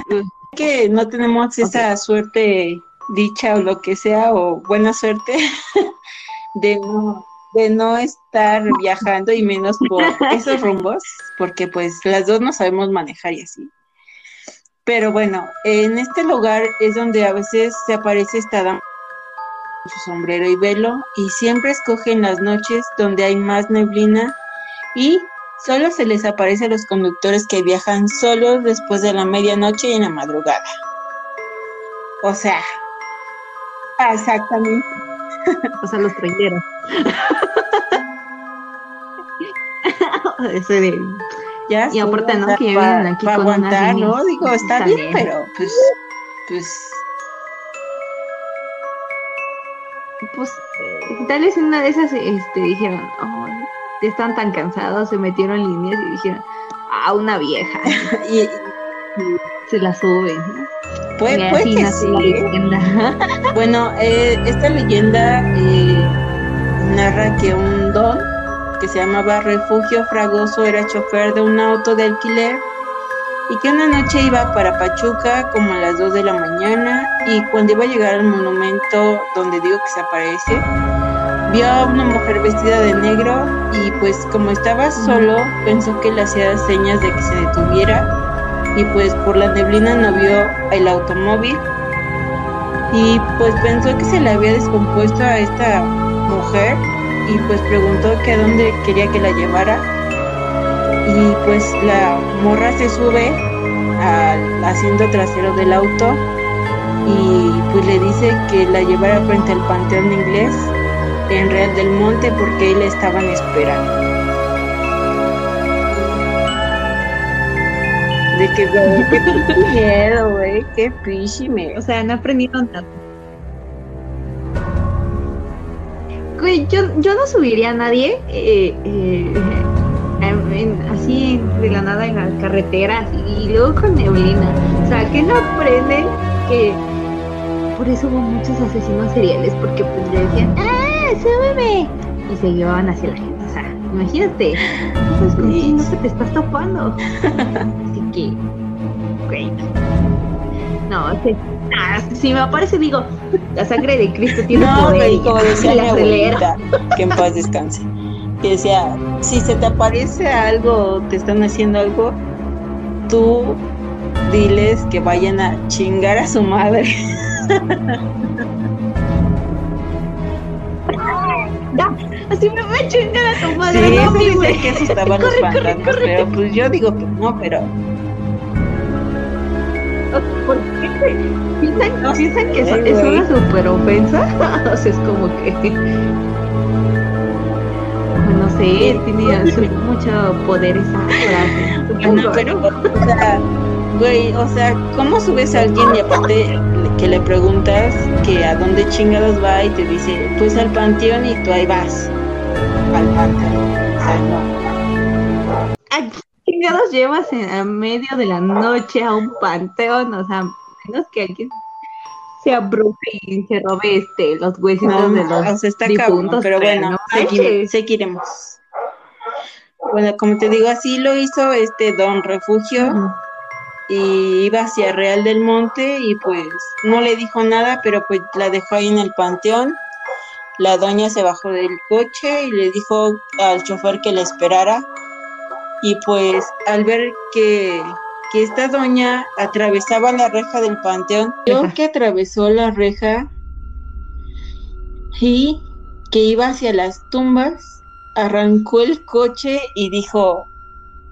Pero, que no tenemos esa suerte, dicha o lo que sea, o buena suerte de no, de no estar viajando y menos por esos rumbos, porque pues las dos no sabemos manejar y así. Pero bueno, en este lugar es donde a veces se aparece esta dama su sombrero y velo y siempre escogen las noches donde hay más neblina y solo se les aparece a los conductores que viajan solos después de la medianoche y en la madrugada. O sea, exactamente. O sea, los traileros. ya y aparte, ¿no? Que vienen aquí con aguantar, ¿no? Digo, está bien, pero pues, pues pues tal vez una de esas este, dijeron, oh, están tan cansados, se metieron líneas y dijeron, ah, una vieja. y, se la suben. Puede, que sí. bueno, eh, esta leyenda eh, narra que un don que se llamaba Refugio Fragoso era chofer de un auto de alquiler y que una noche iba para Pachuca como a las 2 de la mañana y cuando iba a llegar al monumento donde digo que se aparece, vio a una mujer vestida de negro y pues como estaba solo pensó que le hacía señas de que se detuviera y pues por la neblina no vio el automóvil y pues pensó que se le había descompuesto a esta mujer y pues preguntó que a dónde quería que la llevara y pues la morra se sube al asiento trasero del auto y pues le dice que la llevara frente al panteón inglés en Real del Monte porque él estaban esperando. De que, güey, qué miedo, güey, qué pichime. O sea, no aprendieron nada. Güey, yo, yo no subiría a nadie eh, eh, así de la nada en las carreteras y luego con neblina. O sea, que no aprenden que por eso hubo muchos asesinos seriales, porque pues le decían, ¡ah, súbeme! Y se llevaban hacia la gente. O sea, imagínate, pues con no se te estás topando. Así que, güey. No, si me aparece digo, la sangre de Cristo tiene no, poder. No, como decía mi abuelita, que en paz descanse que decía, si se te aparece algo, te están haciendo algo, tú diles que vayan a chingar a su madre. así me voy a chingar a tu madre. Sí, no, sí sé que asustaban los fantasmas, pero pues yo digo que no, pero... ¿Por qué? ¿Piensan, ¿piensan que eso es una super ofensa? o sea, es como que no sé, tiene mucho poder esa frase. pero, o sea, güey, o sea, ¿cómo subes a alguien y aparte que le preguntas que a dónde chingados va y te dice, pues al panteón y tú ahí vas al panteón? O sea, no. chingados llevas en medio de la noche a un panteón? O sea, menos que alguien se abrufe y se robe este, los huesitos de los está difuntos, pero bueno, seguiremos. Bueno, como te digo, así lo hizo este Don Refugio y iba hacia Real del Monte y pues no le dijo nada, pero pues la dejó ahí en el panteón. La doña se bajó del coche y le dijo al chofer que la esperara. Y pues al ver que, que esta doña atravesaba la reja del panteón, vio que atravesó la reja y que iba hacia las tumbas, arrancó el coche y dijo,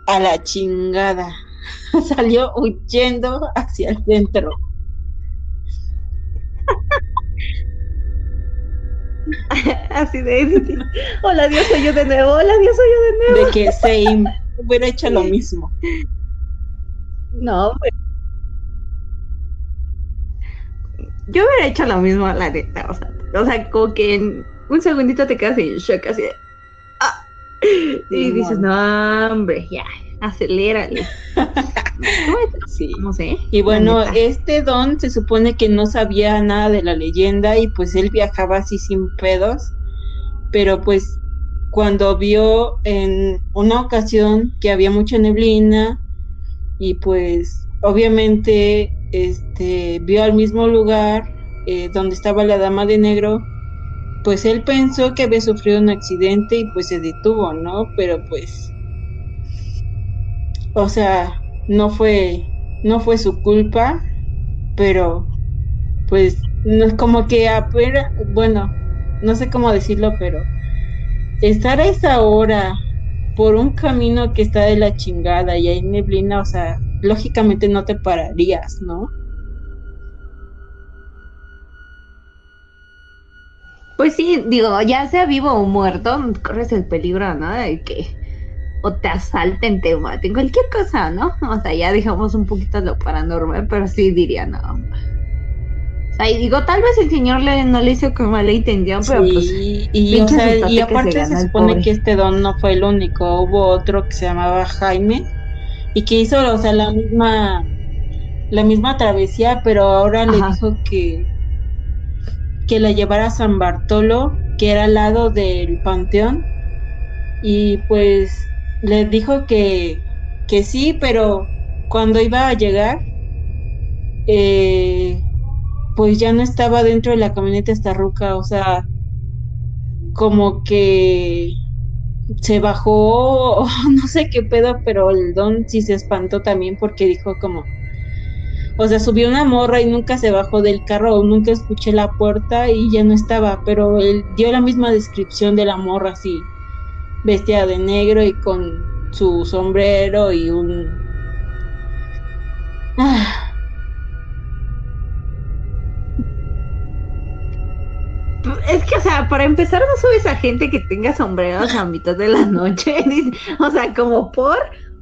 a la chingada. salió huyendo hacia el centro. Así de, hola Dios soy yo de nuevo, hola Dios soy yo de nuevo. De que same, hubiera hecho lo mismo. No, pues. Yo hubiera hecho lo mismo, la neta, o sea, o sea, como que en un segundito te quedas en shock así de, ah, y dices, no, hombre, ya, acelérale. sí. No sé. Y bueno, este don se supone que no sabía nada de la leyenda y pues él viajaba así sin pedos, pero pues cuando vio en una ocasión que había mucha neblina y pues obviamente este vio al mismo lugar eh, donde estaba la dama de negro pues él pensó que había sufrido un accidente y pues se detuvo, ¿no? Pero pues o sea, no fue, no fue su culpa, pero pues no es como que bueno, no sé cómo decirlo, pero estar a esa hora por un camino que está de la chingada y hay neblina, o sea, lógicamente no te pararías, ¿no? Pues sí, digo, ya sea vivo o muerto, corres el peligro, ¿no? De que o te asalten, te maten, cualquier cosa, ¿no? O sea, ya dejamos un poquito lo paranormal, pero sí diría, no. O sea, y digo, tal vez el señor le, no le hizo con mala intención, pero pues. Y, o sea, y aparte se, supone que este don no fue el único, hubo otro que se llamaba Jaime y que hizo, o sea, la misma la misma travesía, pero ahora le dijo que que la llevara a San Bartolo, que era al lado del panteón, y pues le dijo que, que sí, pero cuando iba a llegar, eh, pues ya no estaba dentro de la camioneta esta ruca, o sea, como que se bajó, no sé qué pedo, pero el don sí se espantó también porque dijo como, o sea, subió una morra y nunca se bajó del carro, nunca escuché la puerta y ya no estaba, pero él dio la misma descripción de la morra así, vestida de negro y con su sombrero y un... o sea, para empezar, no subes a gente que tenga sombreros a mitad de la noche. o sea, como por,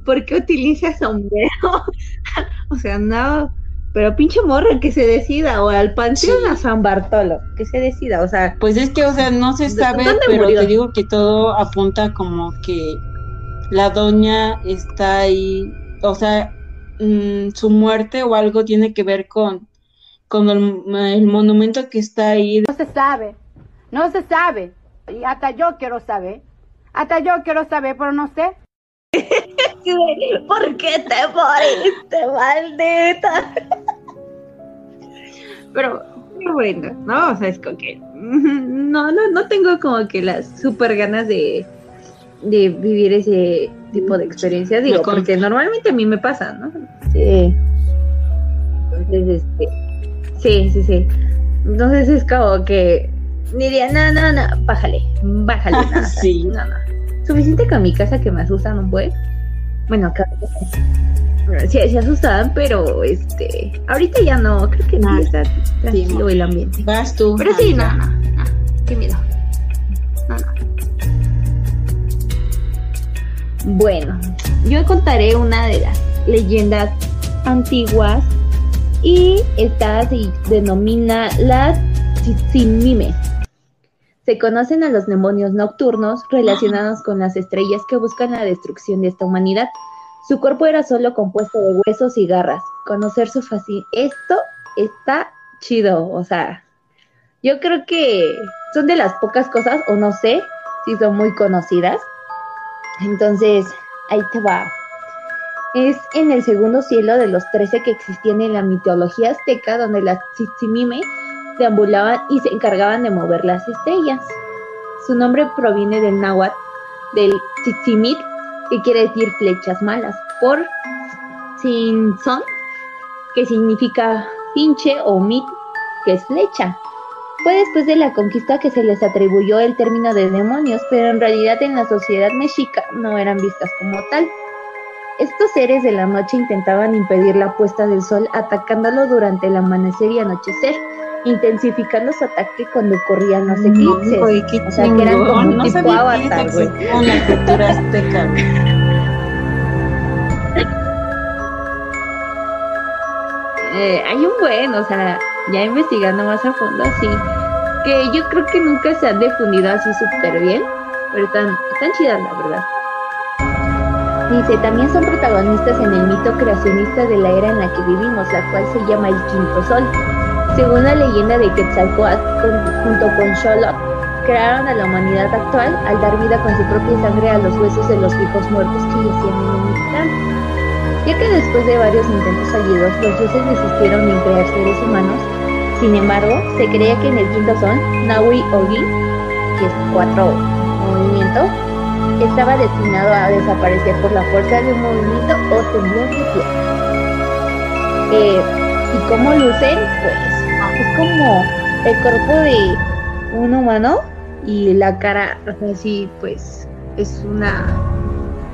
¿por qué utiliza sombrero? o sea, no. Pero pinche morra que se decida, o al panteón a San Bartolo, que se decida, o sea. Pues es que, o sea, no se sabe, pero te digo que todo apunta como que la doña está ahí, o sea, mm, su muerte o algo tiene que ver con, con el, monumento que está ahí. No se sabe, no se sabe, y hasta yo quiero saber, hasta yo quiero saber, pero no sé. ¿Por qué te moriste, maldita? Pero, bueno, no, o sea, es como que no, no, no tengo como que las super ganas de, de vivir ese tipo de experiencia, digo, porque normalmente a mí me pasa, ¿no? Sí. Entonces, este, sí, sí, sí. Entonces es como que diría, no, no, no, bájale, bájale, nada. sí. No, no. Suficiente con mi casa que me asustan un buen. Bueno, acá sí, se asustaban, pero este, ahorita ya no, creo que no está tranquilo el ambiente. Vas tú. Pero sí, no, no, no, qué miedo. No, no. Bueno, yo contaré una de las leyendas antiguas y esta se denomina las Tsitsimimes. Se conocen a los demonios nocturnos relacionados con las estrellas que buscan la destrucción de esta humanidad, Su cuerpo era solo compuesto de huesos y garras. Conocer su fácil. Esto está chido, o sea, yo creo que son de las pocas cosas, o no sé si son muy conocidas. Entonces, ahí te va. Es en el segundo cielo de los trece que existían en la mitología azteca, donde las Tzitzimime deambulaban y se encargaban de mover las estrellas. Su nombre proviene del náhuatl, del Tzitzimit, que quiere decir flechas malas, por Sinson, que significa pinche o mit, que es flecha. Fue después de la conquista que se les atribuyó el término de demonios, pero en realidad en la sociedad mexica no eran vistas como tal. Estos seres de la noche intentaban impedir la puesta del sol atacándolo durante el amanecer y anochecer, intensificando su ataque cuando ocurrían los eclipses. o sea, que eran como un no tipo avatar, güey. la cultura azteca. Eh, hay un buen, o sea, ya investigando más a fondo, así, que yo creo que nunca se han difundido así súper bien, pero están, están chidas, la verdad. Dice, también son protagonistas en el mito creacionista de la era en la que vivimos, la cual se llama el Quinto Sol. Según la leyenda de Quetzalcoatl, junto con Xolotl, crearon a la humanidad actual al dar vida con su propia sangre a los huesos de los hijos muertos que yacían en el Mictlán ya que después de varios intentos fallidos los dioses desistieron en crear seres humanos. Sin embargo, se creía que en el quinto son, Naui Ogi, que es cuatro movimiento, estaba destinado a desaparecer por la fuerza de un movimiento o temblor de tierra. Eh, y cómo lucen, pues es como el cuerpo de un humano y la cara así, pues es una,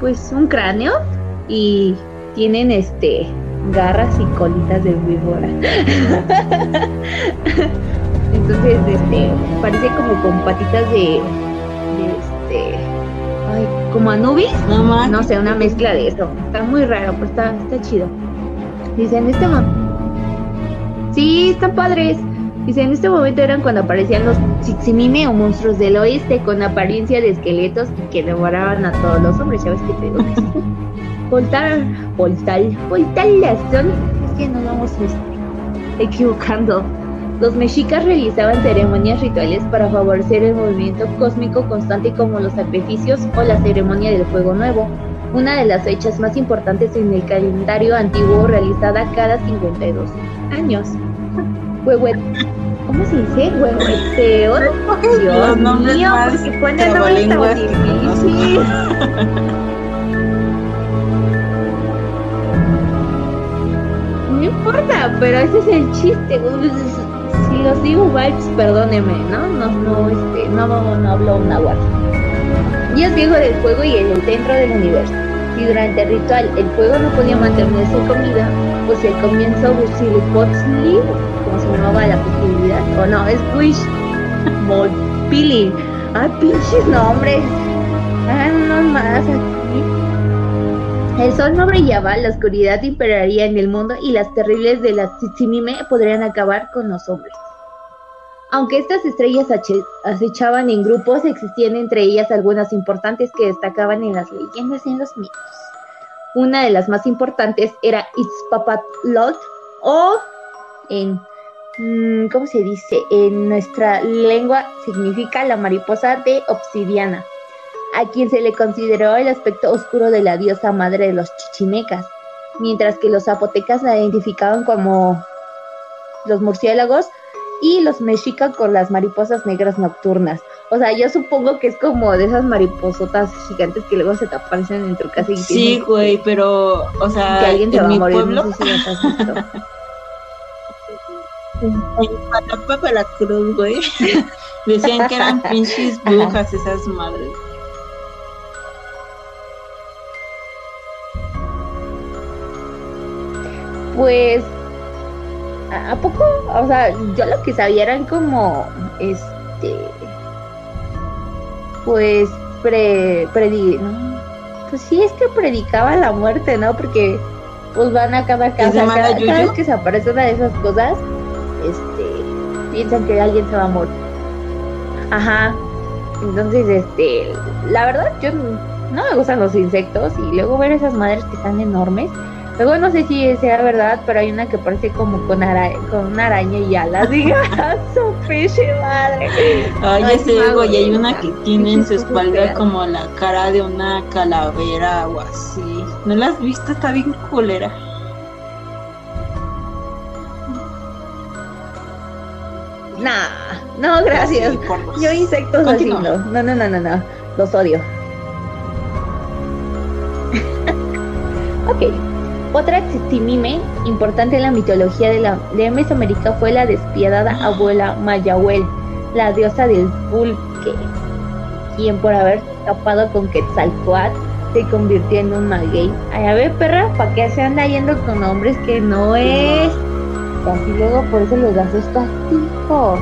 pues un cráneo y tienen este garras y colitas de víbora. Entonces, este, parece como con patitas de, este, ay, como Anubis, no, no sé, una mezcla de eso. Está muy raro, pues está, está chido. Dicen, este momento, sí, están padres. Dice, en este momento eran cuando aparecían los Tsitsimime o monstruos del oeste con apariencia de esqueletos y que devoraban a todos los hombres. ¿Ya ves que te digo Voltar, voltar, voltar son, es que nos vamos equivocando. Los mexicas realizaban ceremonias rituales para favorecer el movimiento cósmico constante como los sacrificios o la ceremonia del fuego nuevo, una de las fechas más importantes en el calendario antiguo realizada cada 52 años. ¿Cómo se dice? Huehueteo. Dios mío, porque pone nombres tan difícil. importa, pero ese es el chiste. Si los digo vibes, perdóneme, ¿no? No, no, este, no, no hablo náhuatl. Dios viejo del fuego y el centro del universo. Si durante el ritual el fuego no podía mantenerse comida, pues el comienzo Huitzilopochtli, como se llamaba la posibilidad, o no, es Wish Pili. Ah, pinches nombres. Ah, no más aquí. El sol no brillaba, la oscuridad imperaría en el mundo y las terribles de las Tsitsimime podrían acabar con los hombres. Aunque estas estrellas acechaban en grupos, existían entre ellas algunas importantes que destacaban en las leyendas y en los mitos. Una de las más importantes era Itzpapatlot, o en, mm, ¿cómo se dice? En nuestra lengua significa la mariposa de obsidiana a quien se le consideró el aspecto oscuro de la diosa madre de los chichimecas, mientras que los zapotecas la identificaban como los murciélagos y los mexicas con las mariposas negras nocturnas. O sea, yo supongo que es como de esas mariposotas gigantes que luego se te aparecen en tu casa y Sí, güey, pero, o sea, que alguien te va a morir, pueblo... no sé si las has visto. En güey. Decían que eran pinches brujas esas madres. Pues, ¿a poco? O sea, yo lo que sabía eran como, este, pues, pre, predi, ¿no? Pues sí, es que predicaba la muerte, ¿no? Porque, pues van a cada casa, cada, cada vez que se aparece una de esas cosas, este, piensan que alguien se va a morir. Ajá. Entonces, este, la verdad, yo no me gustan los insectos y luego ver esas madres que están enormes. Luego no sé si sea verdad, pero hay una que parece como con, ara con una araña y alas. Diga, su pinche madre. Ay, No, ese es ego, y hay una que tiene en su espalda como la cara de una calavera o así. ¿No la has visto? Está bien culera. Nah, no, gracias. Sí, Yo insectos así Continúa. no. No, no, no, no, no. Los odio. ok. Otra Tzitzimime importante en la mitología de, la, de Mesoamérica fue la despiadada abuela Mayahuel, la diosa del pulque, quien por haber escapado con Quetzalcoatl se convirtió en un maguey. Ay, a ver, perra, ¿para qué se anda yendo con hombres que no es? Así luego por eso les das castigos.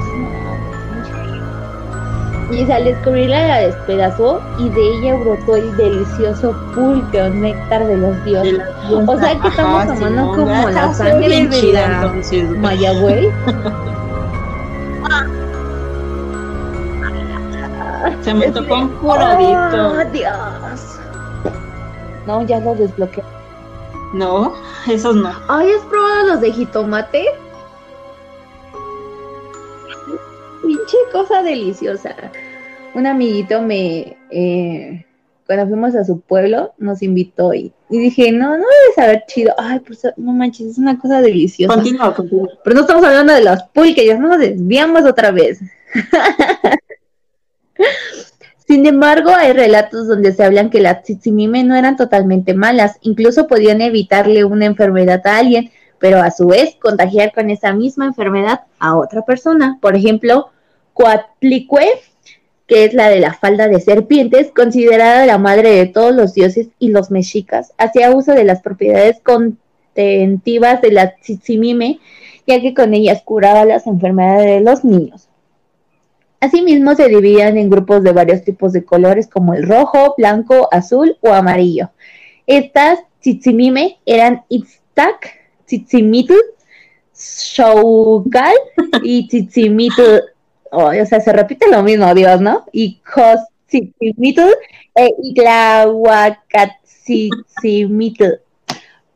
Y al descubrirla la despedazó y de ella brotó el delicioso pulque o néctar de los dioses. O sea que estamos Ajá, tomando Simón, como la sangre de chida, la. Mayagüey. Se me tocó un curadito. ¡Oh, Dios! No, ya lo desbloqueé. No, esos no. Ay, ¿has probado los de jitomate? Pinche cosa deliciosa. Un amiguito me, eh, cuando fuimos a su pueblo, nos invitó y, y dije, no, no debe saber chido. Ay, pues no manches, es una cosa deliciosa. Continúa, continúa. Pero no estamos hablando de los pulques, ya nos desviamos otra vez. Sin embargo, hay relatos donde se hablan que las tzitzimime no eran totalmente malas, incluso podían evitarle una enfermedad a alguien, pero a su vez contagiar con esa misma enfermedad a otra persona. Por ejemplo, Coatlicue, que es la de la falda de serpientes, considerada la madre de todos los dioses y los mexicas, hacía uso de las propiedades contentivas de la tzitzimime, ya que con ellas curaba las enfermedades de los niños. Asimismo, se dividían en grupos de varios tipos de colores como el rojo, blanco, azul o amarillo. Estas tzitzimime eran Itztac, Tzitzimitl, Shougal y Tzitzimitl. Oh, o sea, se repite lo mismo, Dios, ¿no? Y Costzitzimitl e Iglahuacatzimitl.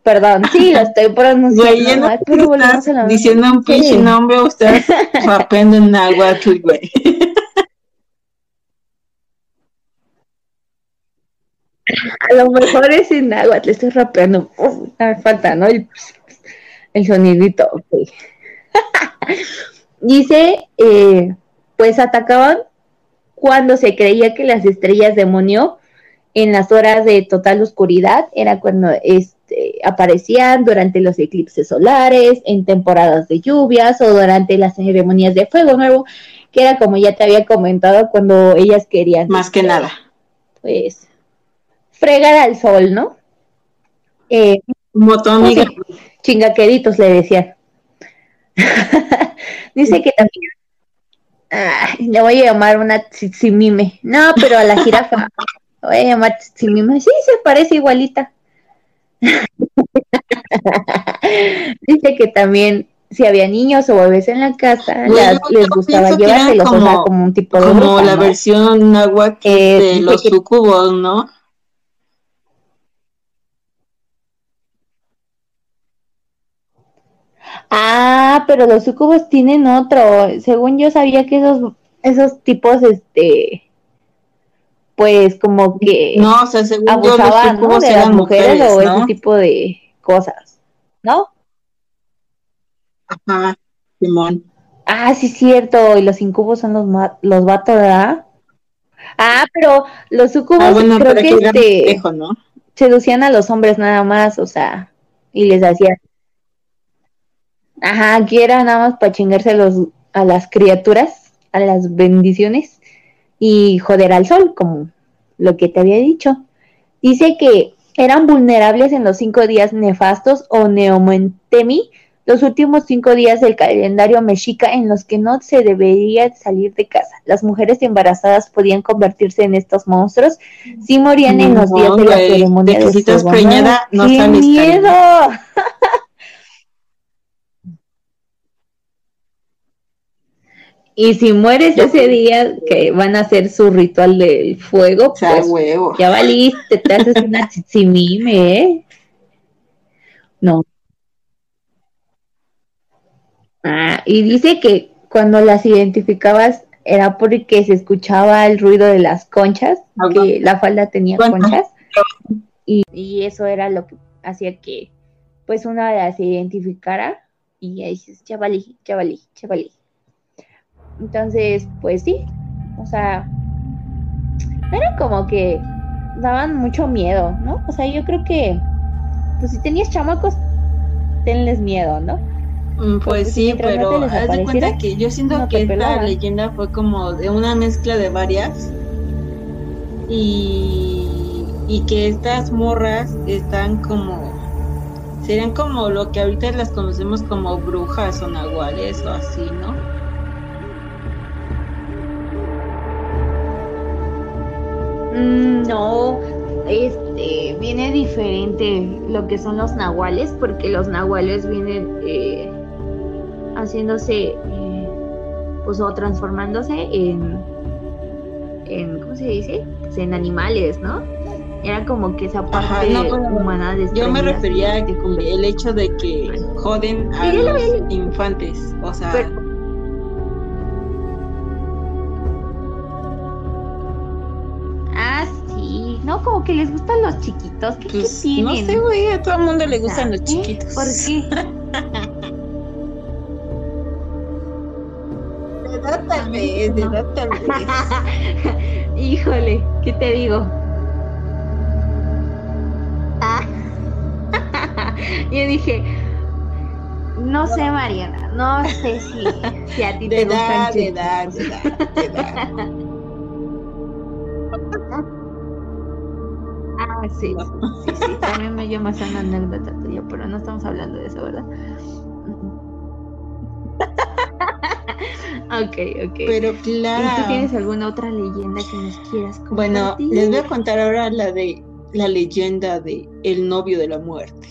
Perdón, sí, lo estoy pronunciando Güey, no mal, pero volvemos estás a la diciendo un Sí. pinche nombre o estás rapeando en náhuatl, güey. A lo mejor es en agua, le estoy rapeando. Uf, falta, ¿no? El, el sonidito, ok. Dice, eh, pues atacaban cuando se creía que las estrellas demonio en las horas de total oscuridad era cuando este, aparecían durante los eclipses solares, en temporadas de lluvias o durante las ceremonias de fuego nuevo, que era como ya te había comentado cuando ellas querían. Más que nada. Pues fregar al sol, ¿no? Eh, amiga. chingaqueritos le decían. Dice que también ah, le voy a llamar una tzitzimime. No, pero a la jirafa. Le voy a llamar tzitzimime. Sí, se parece igualita. Dice que también si había niños o bebés en la casa, las- les gustaba llevárselos, o sea, como- como un tipo de Como bruja, la ¿no? versión náhuatl Eh, de los sucubos, ¿no? Ah, pero los sucubos tienen otro. Según yo sabía que esos, esos tipos, este, pues como que No, o sea, según yo los abusaban, ¿no? De las mujeres, mujeres, o ¿no? ese tipo de cosas, ¿no? Ajá, Simón. Ah, sí, cierto. Y los incubos son los, los vatos, ¿verdad? Ah, pero los sucubos Ah, bueno, creo que este, espejo, ¿no? seducían a los hombres nada más, o sea, y les hacían. Ajá, aquí era nada más para chingarse a, los, a las criaturas, a las bendiciones y joder al sol, como lo que te había dicho. Dice que eran vulnerables en los cinco días nefastos o neomentemi, los últimos cinco días del calendario mexica en los que no se debería salir de casa. Las mujeres embarazadas podían convertirse en estos monstruos si morían en los días de la ceremonia de que si estás fuego preñada, nuevo. no ¡Qué miedo! Y si mueres ese día que van a hacer su ritual del fuego, pues huevo. ya valiste, te haces una chichimime, ¿eh? No. Ah, y dice que cuando las identificabas era porque se escuchaba el ruido de las conchas, que la falda tenía conchas, y, y, eso era lo que hacía que pues una las identificara y ahí dices, chavalí, chavalí, chavalí. Entonces, pues sí, o sea, era como que daban mucho miedo, ¿no? O sea, yo creo que, pues si tenías chamacos, tenles miedo, ¿no? Mm, pues sí, pero haz de cuenta que yo siento que esta leyenda fue como de una mezcla de varias y, y que estas morras están como serían como lo que ahorita las conocemos como brujas o nahuales o así, ¿no? Mm, no, este, viene diferente lo que son los nahuales, porque los nahuales vienen eh, haciéndose, eh, pues o transformándose en, en, ¿cómo se dice? Pues, en animales, ¿no? Era como que esa parte humana de Yo me refería a que el hecho de que joden a los infantes, o sea... No, como que les gustan los chiquitos. ¿Qué, pues, tienen? No sé, güey, a todo el mundo le gustan los chiquitos. ¿Por qué? de edad tal vez, de edad tal vez. Híjole, ¿qué te digo? Ah. Yo dije, no sé, Mariana, no sé si, si a ti te gustan de edad, de edad, de edad. sí, sí, sí, también me llama esa anécdota tuya, pero no estamos hablando de eso, ¿verdad? ok, ok. Pero claro. ¿Y tú tienes alguna otra leyenda que nos quieras contar? Bueno, les voy a contar ahora la de la leyenda de el novio de la muerte.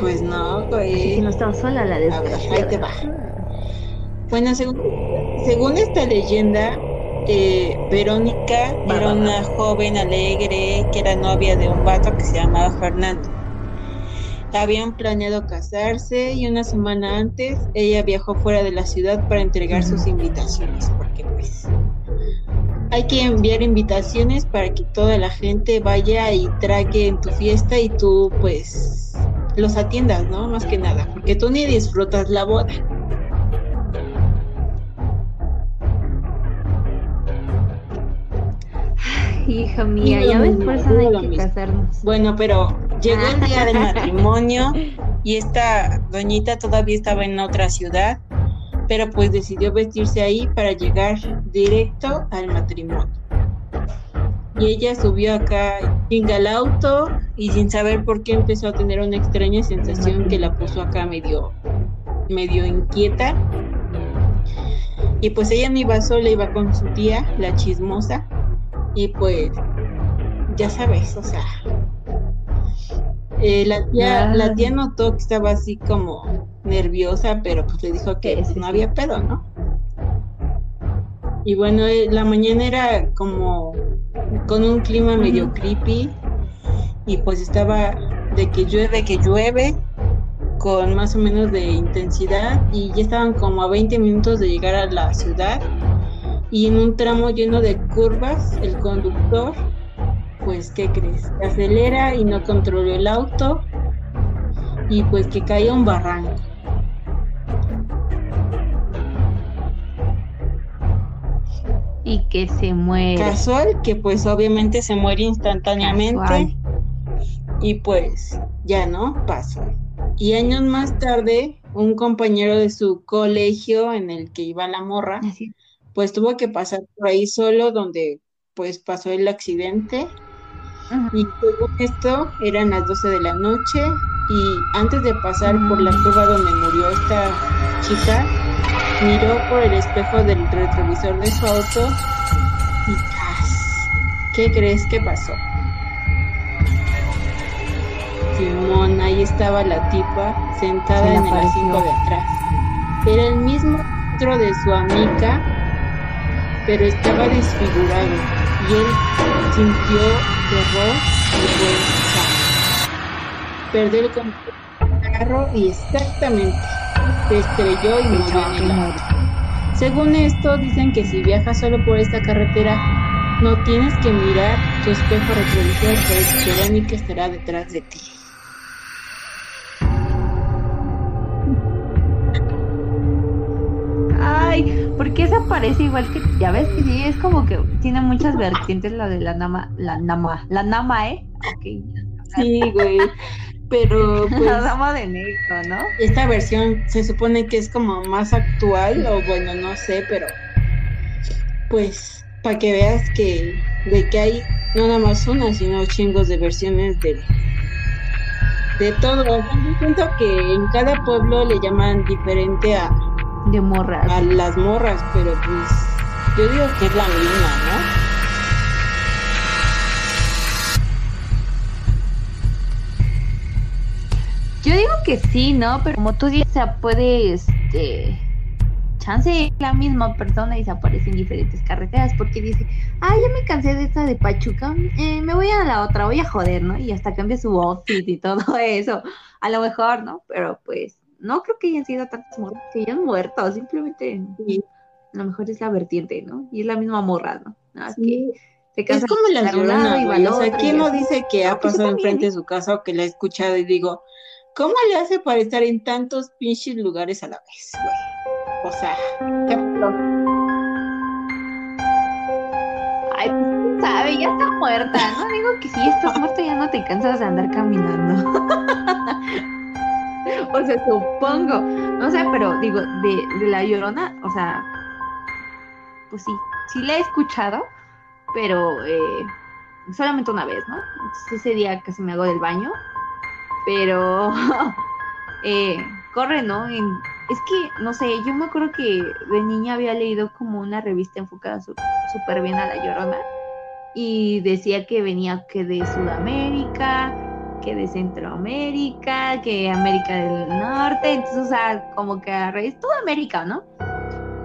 Pues no, güey. Si no estaba sola la de ahí te va. Bueno, según, según esta leyenda, eh, Verónica era una joven alegre que era novia de un vato que se llamaba Fernando. Habían planeado casarse y una semana antes ella viajó fuera de la ciudad para entregar sus invitaciones, porque pues hay que enviar invitaciones para que toda la gente vaya y trague en tu fiesta y tú pues los atiendas, ¿no? Más que nada, porque tú ni disfrutas la boda. Hija mía, ya ves, por eso hay que casarnos. Bueno, pero llegó el día del matrimonio y esta doñita todavía estaba en otra ciudad, pero pues decidió vestirse ahí para llegar directo al matrimonio. Y ella subió acá al auto y sin saber por qué empezó a tener una extraña sensación que la puso acá medio, medio inquieta. Y pues ella no iba sola, iba con su tía, la chismosa, y pues, ya sabes, o sea, eh, la, tía, la tía notó que estaba así como nerviosa, pero pues le dijo que no había pedo, ¿no? Y bueno, eh, la mañana era como con un clima medio creepy y pues estaba de que llueve, que llueve, con más o menos de intensidad y ya estaban como a 20 minutos de llegar a la ciudad y en un tramo lleno de curvas el conductor, pues, ¿qué crees? Acelera y no controló el auto y pues que cae a un barranco. Y que se muere. Casual, que pues obviamente se muere instantáneamente. Y pues ya no pasó. Y años más tarde, un compañero de su colegio en el que iba la morra, pues tuvo que pasar por ahí solo donde pues pasó el accidente y según esto eran las 12 de la noche y antes de pasar por la mm. curva donde murió esta chica miró por el espejo del retrovisor de su auto y ¿qué crees que pasó? Simón, ahí estaba la tipa sentada en el asiento de atrás. Era el mismo rostro de su amiga, pero estaba desfigurado y él sintió terror y vergüenza. Perdió el carro y exactamente se estrelló y murió en el auto. Según esto, dicen que si viajas solo por esta carretera, no tienes que mirar tu espejo retrovisor, pues Verónica estará detrás de ti. Ay, porque esa parece igual que, ya ves que sí, es como que tiene muchas vertientes la de la nama, la nama, la nama, ¿eh? Ok. Sí, güey. Pero pues, la dama de negro, ¿no? esta versión se supone que es como más actual, o bueno, no sé, pero pues para que veas que de que hay no nada más una, sino chingos de versiones de de todo. Yo siento que en cada pueblo le llaman diferente a, De morras. a las morras, pero pues yo digo que es la misma, ¿no? Yo digo que sí, ¿no? Pero como tú dices, o sea, puede, este, chance la misma persona y se aparece en diferentes carreteras porque dice, ah, ya me cansé de esta de Pachuca, eh, me voy a la otra, voy a joder, ¿no? Y hasta cambia su outfit y todo eso, a lo mejor, ¿no? Pero pues, no creo que hayan sido tantas morras que hayan muerto, simplemente, Sí. a lo mejor es la vertiente, ¿no? Y es la misma morra, ¿no? Nada Sí. que se Es como la llorona, güey. O sea, ¿quién no dice que ha Ah, pues yo pasado enfrente de su casa o que la ha escuchado y digo, ¿cómo le hace para estar en tantos pinches lugares a la vez, güey? O sea, qué. Ay, pues quién sabe, ya está muerta, ¿no? Digo que si estás muerta ya no te cansas de andar caminando. o sea, supongo. No sé, pero digo, de, la llorona, o sea, pues sí, sí la he escuchado, pero eh, solamente una vez, ¿no? Entonces ese día casi me hago del baño, pero eh, corre, ¿no? Es que, no sé, yo me acuerdo que de niña había leído como una revista enfocada súper bien a la llorona y decía que venía que de Sudamérica, que de Centroamérica, que América del Norte, entonces, o sea, como que a raíz toda América, ¿no?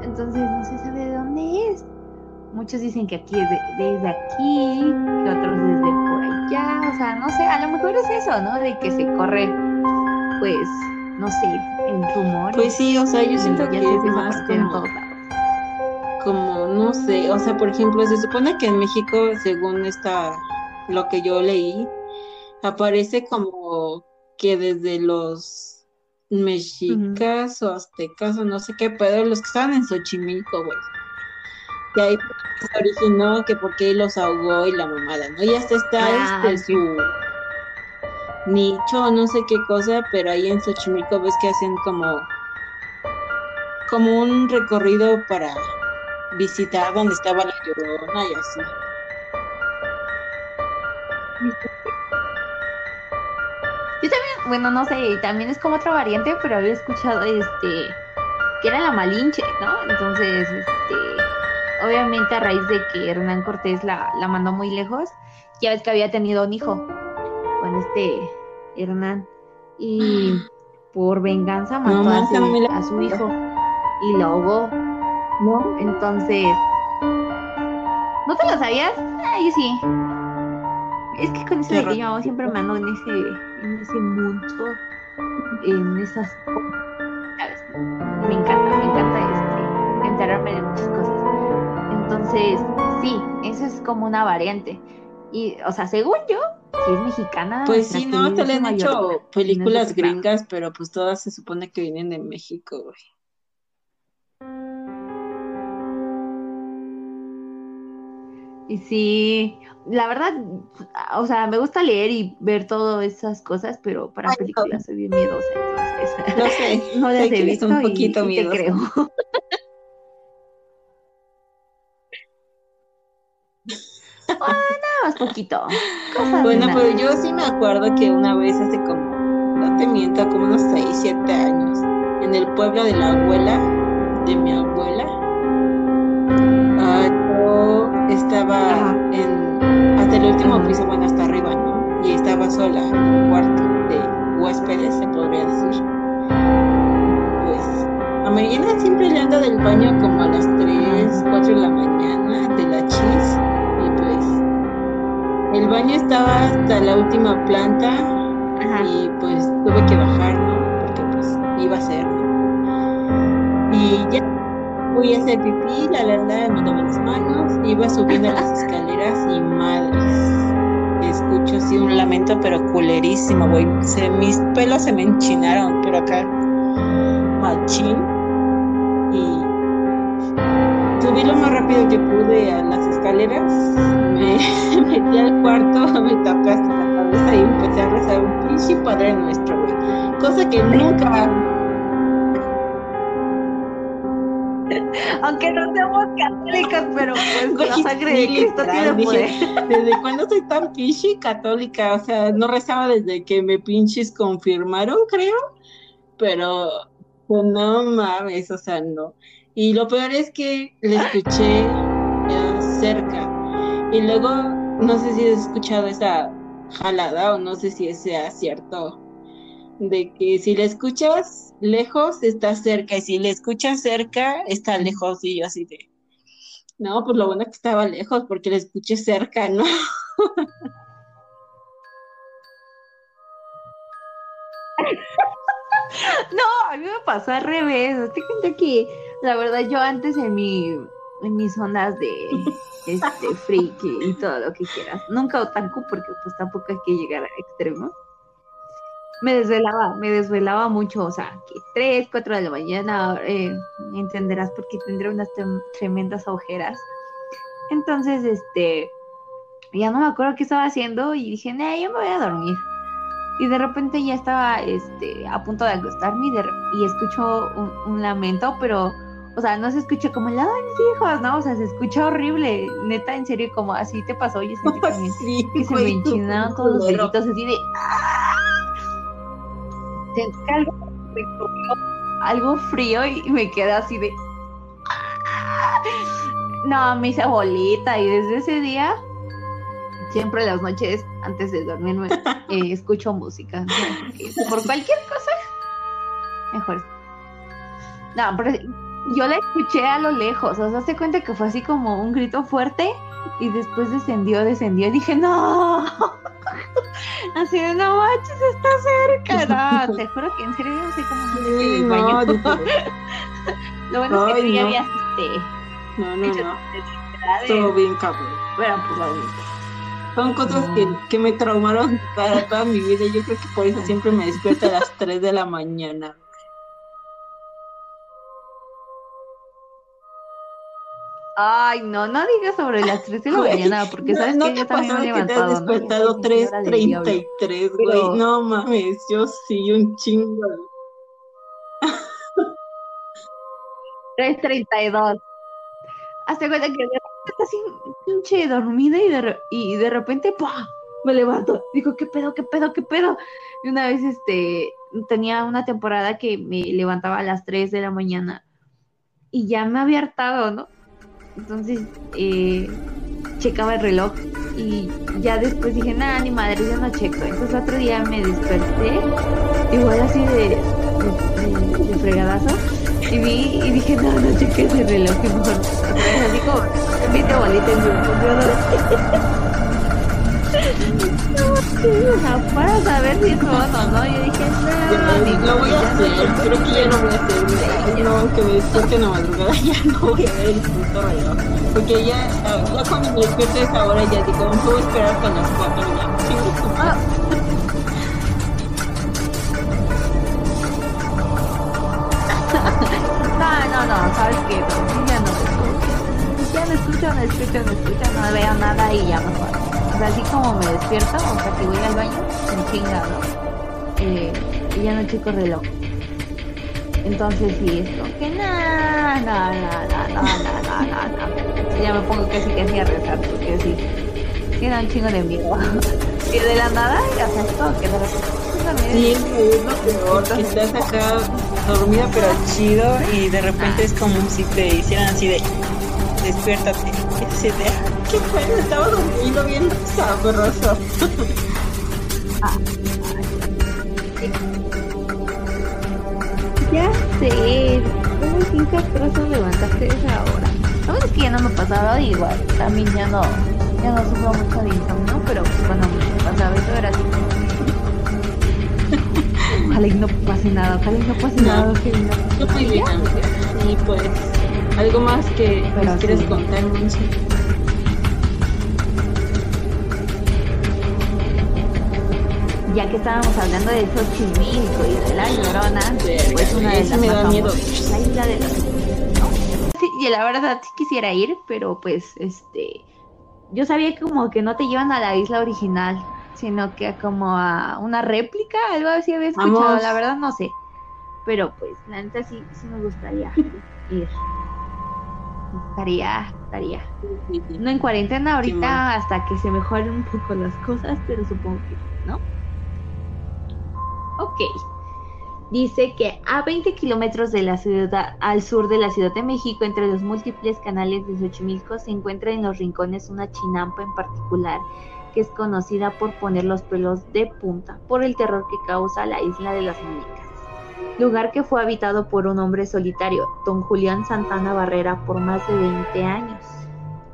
Entonces no se sabe de dónde es. Muchos dicen que aquí es de- desde aquí, que otros desde por allá, o sea, no sé, a lo mejor es eso, ¿no? De que se corre, pues, no sé, el rumor. Pues sí, o sea, yo siento que es más en como, todos lados. como, no sé, o sea, por ejemplo, se supone que en México, según esta, lo que yo leí, aparece como que desde los mexicas o aztecas o no sé qué, pero los que estaban en Xochimilco, güey. Y ahí se originó que porque los ahogó y la mamada, ¿no? Y hasta está Ah, este sí. su nicho no sé qué cosa, pero ahí en Xochimilco ves que hacen como como un recorrido para visitar donde estaba la llorona y así. Yo también, bueno, no sé, también es como otra variante, pero había escuchado este que era la Malinche, ¿no? Entonces, este, obviamente a raíz de que Hernán Cortés la, la mandó muy lejos, ya ves que había tenido un hijo con este Hernán y por venganza mató a, su, a hijo y lo ahogó. ¿No? Entonces, ¿no te lo sabías? Ah, yo sí. Es que con eso de que mamá siempre me ando en ese, en ese mundo, en esas ¿sabes? Me encanta, me encanta este, enterarme de muchas cosas. Entonces, sí, esa es como una variante. Y, o sea, según yo, si es mexicana. Pues sí, no, te le han hecho películas gringas, pero pues todas se supone que vienen de México, güey. Y sí, la verdad, o sea, me gusta leer y ver todas esas cosas, pero para Ay, no. películas soy bien miedosa, entonces No sé, no las he visto un y- poquito y, te miedosa. creo. Nada más poquito. Cosas Bueno, pero yo sí me acuerdo que una vez hace como, no te miento, como unos 6, 7 años, en el pueblo de la abuela, de mi abuela, ah, yo estaba último piso, bueno, hasta arriba, ¿no? Y estaba sola en el cuarto de huéspedes, se podría decir. Pues a Mariana siempre le anda del baño como a las 3, 4 de la mañana de la chis. Y pues el baño estaba hasta la última planta Ajá. y pues tuve que bajar, ¿no? Porque pues iba a ser, ¿no? Y ya fui a hacer pipí, la verdad, me lavé las manos, iba subiendo las escaleras y madres. Escucho así un lamento, pero culerísimo, güey. Se, mis pelos se me enchinaron, pero acá, machín. Y subí lo más rápido que pude a las escaleras, me metí al cuarto, me tapé hasta la cabeza y empecé a rezar un pinche Padre Nuestro, güey. Cosa que nunca Aunque no seamos católicas, pero pues la sangre de Cristo tiene poder. ¿Desde cuándo soy tan pinche católica? O sea, no rezaba desde que me pinches confirmaron, creo. Pero, pues, no mames, o sea, no. Y lo peor es que le escuché cerca. Y luego, no sé si has escuchado esa jalada o no sé si sea cierto. De que si le escuchas lejos, está cerca. Y si le escuchas cerca, está lejos. Y yo así de. No, pues lo bueno que estaba lejos porque le escuché cerca, ¿no? No, a mí me pasó al revés. Te cuento que la verdad yo antes en mi en mis zonas de este friki y todo lo que quieras, nunca otaku porque pues tampoco hay que llegar a extremos. Me desvelaba, me desvelaba mucho, o sea, que 3, 4 de la mañana, eh, entenderás porque tendré unas tremendas ojeras. Entonces, este, ya no me acuerdo qué estaba haciendo y dije, nah, yo me voy a dormir. Y de repente ya estaba este, a punto de acostarme y, de y escucho un, un lamento, pero, o sea, no se escucha como el lado de mis hijos, ¿no? O sea, se escucha horrible. Neta, en serio, como así te pasó. Yo sentí también Sí, que se me güey, enchinaron todos los vellitos así de. ¡ah! Algo, me comió algo frío y me quedé así de. ¡ah! No, me hice bolita y desde ese día, siempre las noches antes de dormirme, eh, escucho música. por cualquier cosa, mejor. No, pero yo la escuché a lo lejos. O sea, se cuenta que fue así como un grito fuerte y después descendió, descendió. Y dije, no. Así de, no manches, está cerca. No, te juro que en serio no me metí Sí, el no, baño. dije, Lo bueno es que tú ya no. habías este, no, no, hecho no. Estuvo bien cabrón. Pero pues lo Son cosas que, que me traumaron para toda mi vida. Yo creo que por eso siempre me despierto a las 3 de la mañana. Ay, no, no digas sobre las 3 de la mañana, porque ¿No, sabes no que yo también me he que te has levantado, ¿no? Despertado diablo. 3.33, Pero- güey? No mames, yo sí, un chingo. 3.32. Hasta cuenta que de repente está así pinche dormida y de, y de repente ¡pah! me levanto. Digo, ¿qué pedo, qué pedo, qué pedo? Y una vez este tenía una temporada que me levantaba a las 3 de la mañana y ya me había hartado, ¿no? Entonces eh, checaba el reloj y ya después dije, nada, ni madre, yo no checo. Entonces otro día me desperté, igual así de, de, de- fregadazo, y vi y dije, no, no chequé ese reloj, mejor. Así como, viste bolita en No, o sea, para saber si es bueno o no. Yo dije, no, ni lo voy a no hacer, creo que ya no voy a hacer. No, que me despierte en la madrugada, ya no voy a ver el puto reloj. Porque ya, ya cuando me despierto a esa hora, ya digo, me puedo esperar hasta las 4 ya. Ah. No, no, no, sabes que ya no escucho. Ya no escucho, no escucho, no escucho, no veo nada y ya mejor así como me despierto, o sea, que voy al baño, en chinga, ¿no? Eh, y ya no checo reloj. Entonces sí, es como que nada, nada, nada, nada, nada, nada. Ya me pongo casi casi a rezar, porque sí, queda un chingo de miedo. y de la nada, o sea, es como que de repente... Pues, sí, es lo peor, que estás acá dormida pero chido y de repente es como si te hicieran así de despiértate, así de qué bueno, estaba dormido bien sabroso. Ya sé. Uy, qué castroso levantaste esa hora. La verdad es que ya no me pasaba igual. También ya no, ya no sufro mucho de insomnio, pero cuando me pasaba eso era así que- Ojalá y no pase nada, ojalá y no pase No. nada, ojalá y no pase Yo muy bien. Y pues, algo más que nos quieres sí. contar, Monse? Ya que estábamos hablando de Xochimilco y de la Llorona, pues una de las me más da miedo. famosas, la isla de los ¿no? Sí, y la verdad sí quisiera ir, pero pues este yo sabía que como que no te llevan a la isla original, sino que como a una réplica, algo así había escuchado, Vamos. la verdad no sé. Pero pues la neta sí, sí me gustaría ir. Estaría, estaría. No en cuarentena ahorita hasta que se mejoren un poco las cosas, pero supongo que no. Ok. Dice que a 20 kilómetros de la ciudad, al sur de la Ciudad de México, entre los múltiples canales de Xochimilco, se encuentra en los rincones una chinampa en particular, que es conocida por poner los pelos de punta por el terror que causa la isla de las muñecas. Lugar que fue habitado por un hombre solitario, don Julián Santana Barrera, por más de 20 años.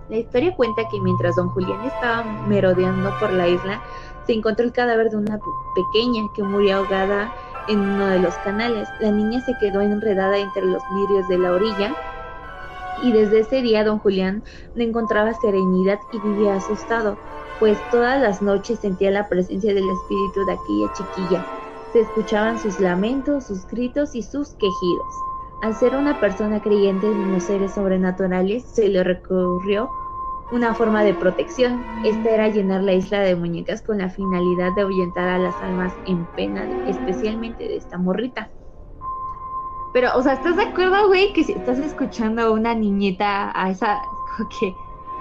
La historia cuenta que mientras don Julián estaba merodeando por la isla, se encontró el cadáver de una pequeña que murió ahogada en uno de los canales. La niña se quedó enredada entre los lirios de la orilla y desde ese día don Julián no encontraba serenidad y vivía asustado, pues todas las noches sentía la presencia del espíritu de aquella chiquilla. Se escuchaban sus lamentos, sus gritos y sus quejidos. Al ser una persona creyente en los seres sobrenaturales, se le recurrió una forma de protección. Esta era llenar la isla de muñecas con la finalidad de ahuyentar a las almas en pena, especialmente de esta morrita. Pero, o sea, ¿estás de acuerdo, güey? Que si estás escuchando a una niñeta a esa, que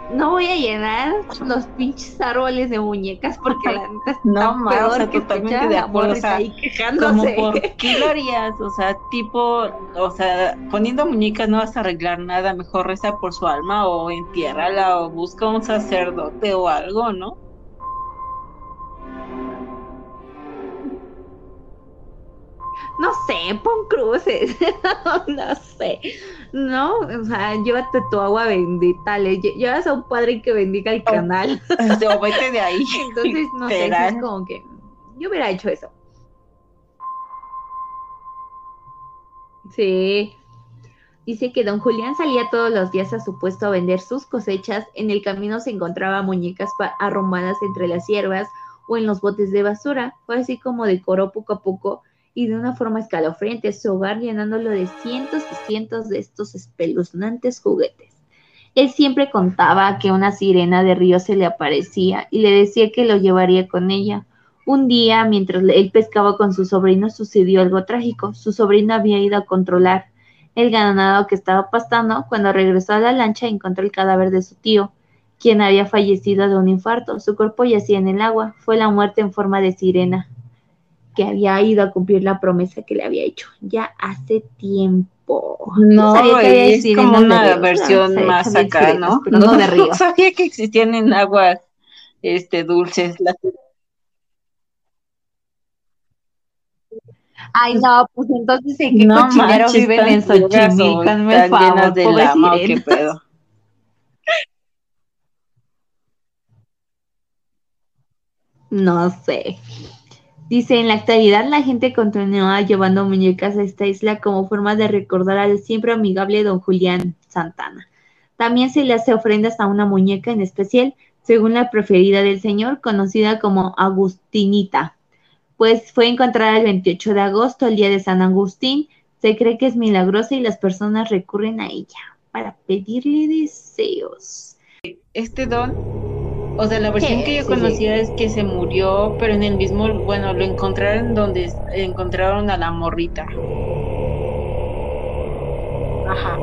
no voy a llenar los pinches árboles de muñecas porque la neta está No, peor o sea, que totalmente de acuerdo, o sea, ahí Como quejándose. por qué lo harías, o sea, tipo, o sea, poniendo muñecas no vas a arreglar nada, mejor reza por su alma o entiérrala o busca un sacerdote o algo, ¿no? No sé, pon cruces. no sé. No, o sea, llévate tu agua bendita. Le lle- llevas a un padre que bendiga el canal. Este, O vete de ahí. Entonces, no sé, es como que yo hubiera hecho eso. Sí. Dice que don Julián salía todos los días a su puesto a vender sus cosechas. En el camino se encontraba muñecas arrumbadas entre las hierbas o en los botes de basura. Fue así como decoró poco a poco y de una forma escalofriante su hogar llenándolo de cientos y cientos de estos espeluznantes juguetes. Él siempre contaba que una sirena de río se le aparecía y le decía que lo llevaría con ella. Un día, mientras él pescaba con su sobrino, sucedió algo trágico. Su sobrino había ido a controlar el ganado que estaba pastando. Cuando regresó a la lancha, encontró el cadáver de su tío, quien había fallecido de un infarto. Su cuerpo yacía en el agua. Fue la muerte en forma de sirena, que había ido a cumplir la promesa que le había hecho ya hace tiempo. No, sabía que había es como una río. versión No más acá, sirenas, ¿no? no río. No sabía que existían en aguas este, dulces. Las- Ay, no, pues entonces en qué No cochinero viven en ¿están ciegas o Xochimilco, hazme el están llenas favor, de lama qué pedo. No sé. Dice, en la actualidad la gente continúa llevando muñecas a esta isla como forma de recordar al siempre amigable don Julián Santana. También se le hace ofrendas a una muñeca en especial, según la preferida del señor, conocida como Agustinita, pues fue encontrada el 28 de agosto, el día de San Agustín. Se cree que es milagrosa y las personas recurren a ella para pedirle deseos. Este don, o sea, la versión Sí, que yo sí, conocía es que se murió, pero en el mismo, bueno, lo encontraron donde encontraron a la morrita. Ajá.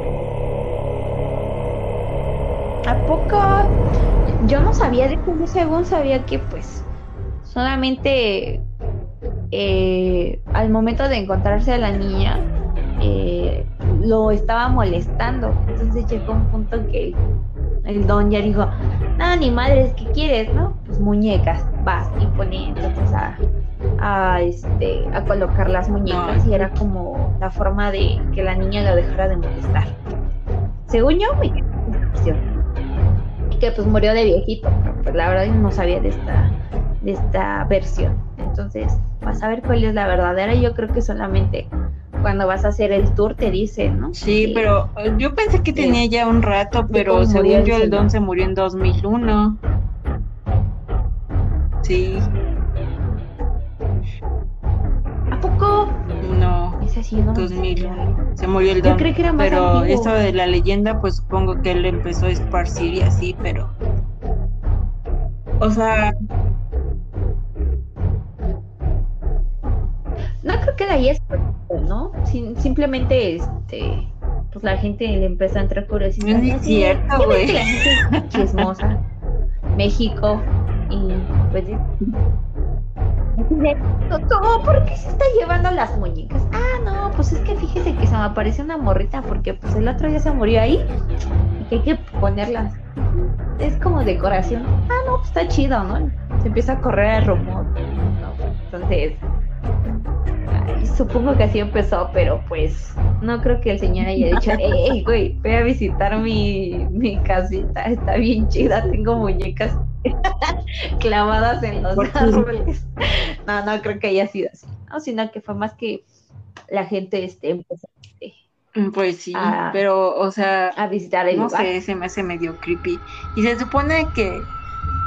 ¿A poco? Yo no sabía de yo según sabía que pues solamente eh, al momento de encontrarse a la niña eh, lo estaba molestando. Entonces llegó un punto que el don ya dijo, no, ni madres, ¿qué quieres? ¿No? Pues muñecas, vas y pone entonces a, a este a colocar las muñecas y era como la forma de que la niña lo dejara de molestar. Según yo, me y que pues murió de viejito, pero pues la verdad no sabía de esta de esta versión. Entonces, vas a ver cuál es la verdadera. Yo creo que solamente cuando vas a hacer el tour te dicen, ¿no? Sí, pero eh, yo pensé que tenía ya un rato, pero según yo el don se murió en 2001. Sí. ¿A poco? No. Ese sí, no 2001. Se murió el don. Yo creo que era más pero antiguo. esto de la leyenda, pues supongo que él empezó a esparcir y así, pero. O sea, No creo que la haya escogido, ¿no? Sin- simplemente, este, pues la gente le empezó a entrar curiosidad. No es cierto, güey. La gente es chismosa. México. Y pues. ¿Cómo? ¿Por qué se está llevando las muñecas? Ah, no, pues es que fíjese que se me apareció una morrita porque pues el otro ya se murió ahí y que hay que ponerlas. Es como decoración. Ah, no, pues está chido, ¿no? Se empieza a correr el rumor. ¿no? Entonces, supongo que así empezó, pero pues no creo que el señor haya dicho, hey, güey, voy a visitar mi, mi casita, está bien chida, tengo muñecas clavadas en los árboles. No, no creo que haya sido así, no, sino que fue más que la gente este, empezó pues sí, pero, o sea, a visitar el no lugar. sé, se me hace medio creepy. Y se supone que,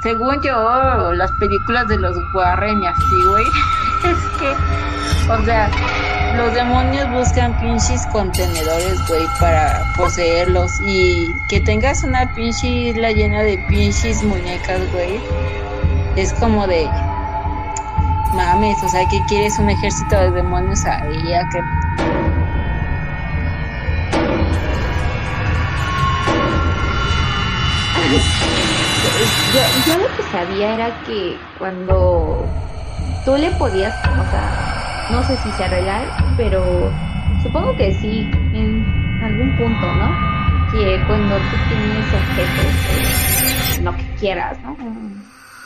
según yo, las películas de los Warren y así, güey, es que, o sea, los demonios buscan pinches contenedores, güey, para poseerlos. Y que tengas una pinche isla llena de pinches muñecas, güey, es como de. Mames, o sea, que quieres un ejército de demonios ahí, a que Yo, yo lo que sabía era que cuando tú le podías, o sea, no sé si sea real, pero supongo que sí, en algún punto, ¿no? Que cuando tú tienes objetos, eh, lo que quieras, ¿no?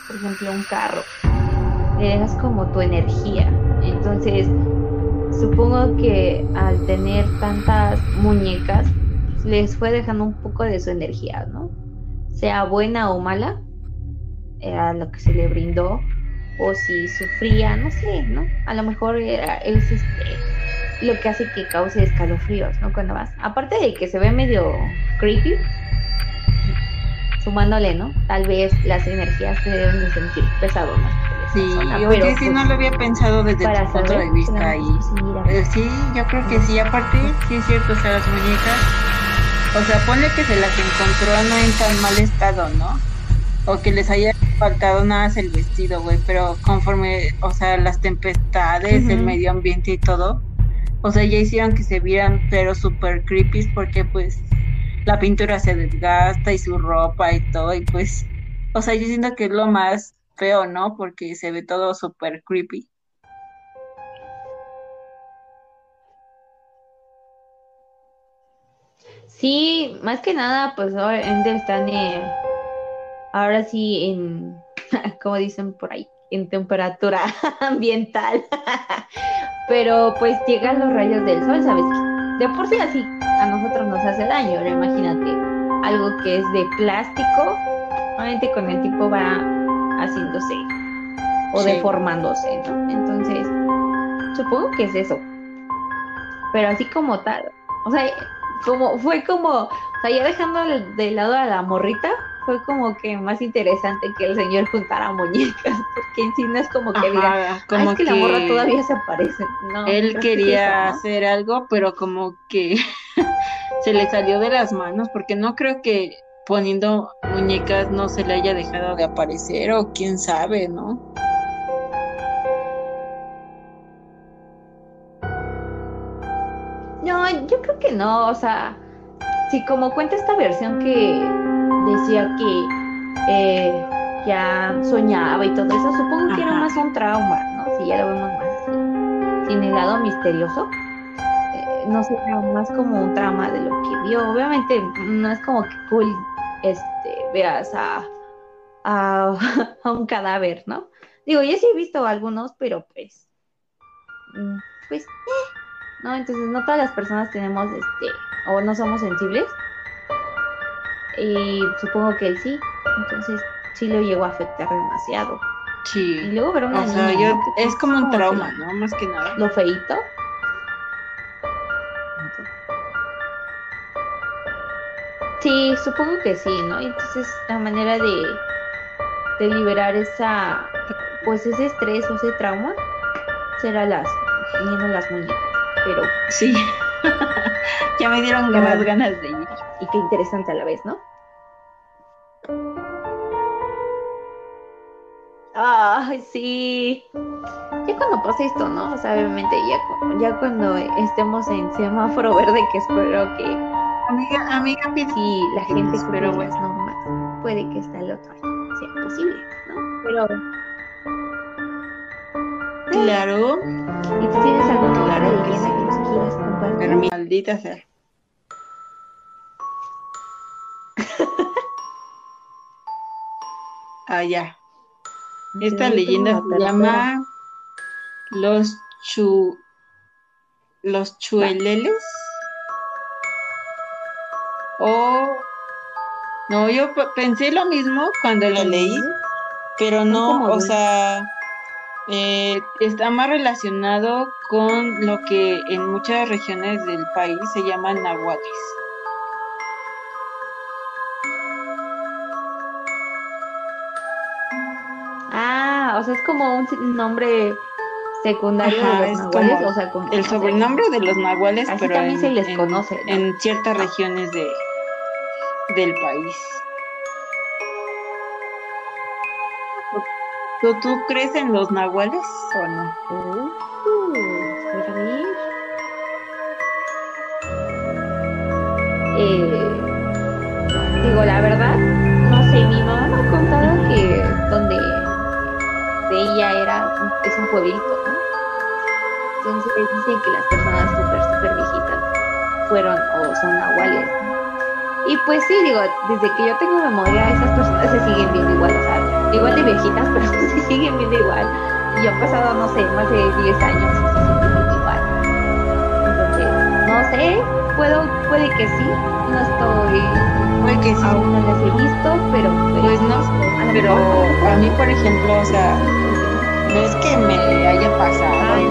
Por ejemplo, un carro, le dejas como tu energía. Entonces, supongo que al tener tantas muñecas, les fue dejando un poco de su energía, ¿no? sea buena o mala, era lo que se le brindó, o si sufría, no sé, ¿no? A lo mejor era, es este lo que hace que cause escalofríos, ¿no? Cuando vas. Aparte de que se ve medio creepy, sumándole, ¿no? Tal vez las energías se deben de sentir por esa Sí, zona, oye, pero, sí, pues, no lo había pensado desde para tu punto de vista ahí. pues. Eh, sí, yo creo que sí, aparte, sí es cierto, o sea, las muñecas, o sea, ponle que se las encontró no en tan mal estado, ¿no? O que les haya faltado nada más el vestido, güey, pero conforme, o sea, las tempestades, el medio ambiente y todo, o sea, ya hicieron que se vieran, pero súper creepy, porque pues la pintura se desgasta y su ropa y todo, y pues, o sea, yo siento que es lo más feo, ¿no? Porque se ve todo súper creepy. Sí, más que nada, pues obviamente están eh, ahora sí en, como dicen por ahí, en temperatura ambiental. Pero pues llegan los rayos del sol, ¿sabes? De por sí así a nosotros nos hace daño, ahora imagínate algo que es de plástico, obviamente con el tiempo va haciéndose o Sí. deformándose, ¿no? Entonces, supongo que es eso. Pero así como tal, o sea, como fue como, o sea, ya dejando de, de lado a la morrita, fue como que más interesante que el señor juntara muñecas, porque en sí no es como que diga, Ajá, "Ah, como es que, la morra todavía se aparece. No, él quería eso, ¿no? hacer algo, pero como que se le salió de las manos, porque no creo que poniendo muñecas no se le haya dejado de aparecer, o quién sabe, ¿no? No, yo creo que no, o sea, si como cuenta esta versión que decía que eh, ya soñaba y todo eso, supongo que era más un trauma, ¿no? Si ya lo vemos más así, sin el lado misterioso, eh, no sé, era más como un trauma de lo que vio. Obviamente no es como que cool este, veas a, a, a un cadáver, ¿no? Digo, yo sí he visto algunos, pero pues, mm, pues, eh, ¿no? Entonces no todas las personas tenemos, este, o no somos sensibles. Y supongo que él sí. Entonces sí lo llegó a afectar demasiado. Sí. Y luego ver una O sea, niña, yo, ¿no? que es como un trauma, ¿no? Más que nada. Lo feíto. Sí, supongo que sí, ¿no? Y Entonces la manera de, de liberar esa, pues ese estrés o ese trauma será las, viendo las muñecas. Pero, Sí. ya me dieron Qué más ganas de ir. y qué interesante a la vez, ¿no? Ay, sí. Ya cuando pase esto, ¿no? O sea, obviamente ya, ya cuando estemos en semáforo verde, que espero que Amiga, amiga, pide. si la gente Pero cumpla las normas, puede que hasta el otro año sea posible, ¿no? Pero, Claro. ¿y tú tienes alguna maldita sea. Ah, ya. Esta leyenda se llama Los Chu Los Chueleles. O no, yo pe- pensé lo mismo cuando lo leí, pero no, o sea, eh, está más relacionado con lo que en muchas regiones del país se llaman nahuales. Ah, o sea, es como un nombre secundario Ajá, de los nahuales, o sea, como El o sea, sobrenombre de los nahuales, Así pero también en, se les en- conoce, ¿no? en ciertas regiones de, del país. ¿Tú, ¿Tú crees en los nahuales o no? Uh. Eh, digo, la verdad, no sé, mi mamá me contado que donde de ella era, es un pueblito, ¿no? Entonces dicen que las personas súper, súper viejitas fueron o son nahuales. ¿no? Y pues sí, digo, desde que yo tengo memoria, esas personas se siguen viendo igual, o sea, igual de viejitas, pero se siguen viendo igual. Y han pasado, no sé, más de 10 años y se siguen viendo igual. Entonces, no sé, puedo, puede que sí, no estoy, Puede que sí. aún no las he visto, pero pues, Pues no, pero a mí, por ejemplo, o sea, no es que me haya pasado. Ay,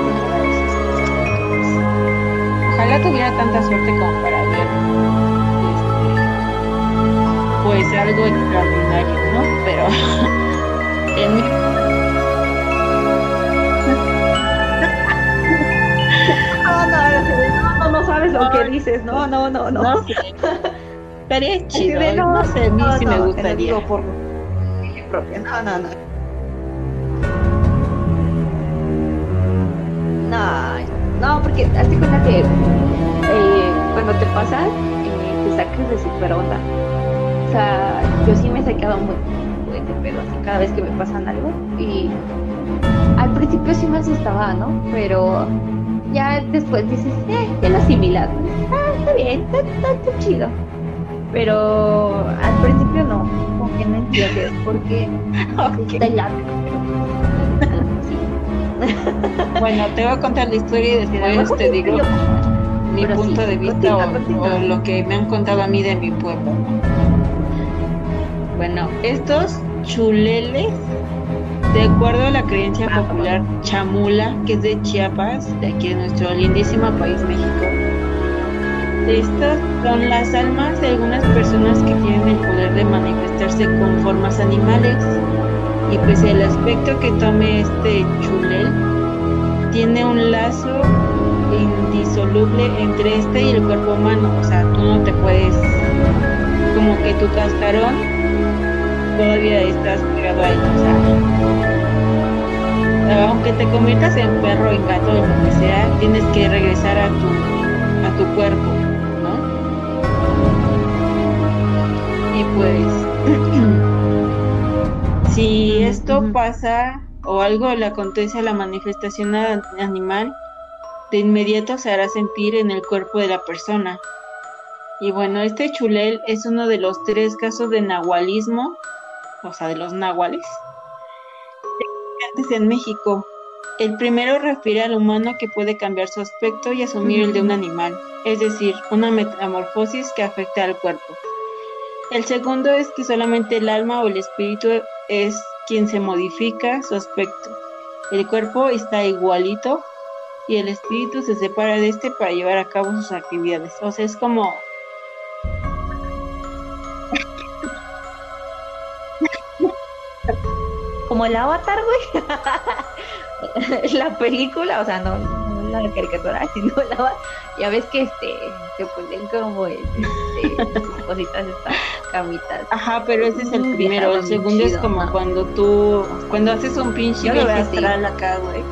Ojalá tuviera tanta suerte como para algo extraordinario, ¿no? Pero en mi No, no, no, no sabes lo que dices, no, no, no, no. no estaría Así chido, de, no, sé, a mí no, sí no, me gustaría. digo por propia. No, no, no. No, no, porque hazte cuenta que eh, cuando te pasa, eh, te sacas de super onda. Sea, yo sí me he sacado muy, muy de pedo así cada vez que me pasan algo. Y al principio sí me asustaba, ¿no? Pero ya después dices, eh, ya lo. Ah, está bien, está, está, está chido. Pero al principio no, como que no entiendes por qué Ok. te late. Sí. Bueno, te voy a contar la historia y después te digo mi pero punto sí, de vista continúa, o- continúa. o lo que me han contado a mí de mi pueblo. Bueno, estos chuleles, de acuerdo a la creencia Ah, popular chamula, que es de Chiapas, de aquí de nuestro lindísimo país México, estas son las almas de algunas personas que tienen el poder de manifestarse con formas animales. Y pues el aspecto que tome este chulel tiene un lazo indisoluble entre este y el cuerpo humano. O sea, tú no te puedes, como que tu cascarón todavía estás pegado ahí. O sea, aunque te conviertas en perro, en gato, en lo que sea, tienes que regresar a tu, a tu cuerpo, ¿no? Y pues, si esto pasa o algo le acontece a la manifestación a- animal, de inmediato se hará sentir en el cuerpo de la persona. Y bueno, este chulel es uno de los tres casos de nahualismo, o sea, de los nahuales, diferentes en México. El primero refiere al humano que puede cambiar su aspecto y asumir el de un animal, es decir, una metamorfosis que afecta al cuerpo. El segundo es que solamente el alma o el espíritu es quien se modifica su aspecto. El cuerpo está igualito y el espíritu se separa de este para llevar a cabo sus actividades. O sea, es como como el avatar, güey. la película, o sea, no, no la caricatura, sino la avatar. Ya ves que este, se ponen como este, cositas estas camitas. Ajá, pero ese es el primero. El segundo es como cuando tú, cuando haces un pinche viaje astral acá, güey.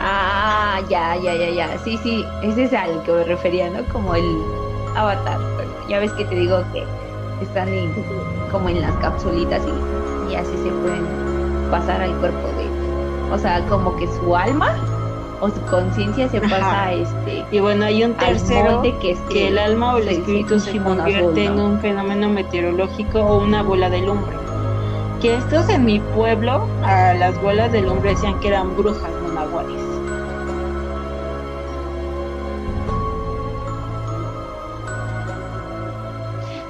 Ah, ya, ya, ya, ya. Sí, sí, ese es al que me refería, ¿no? Como el avatar. Bueno, ya ves que te digo que están como en las capsulitas y, y así se pueden pasar al cuerpo de, o sea, como que su alma o su conciencia se pasa a este y bueno hay un tercero que, es que el alma o el espíritu se convierte en un fenómeno meteorológico o una bola de lumbre que estos en mi pueblo a las bolas de lumbre decían que eran brujas no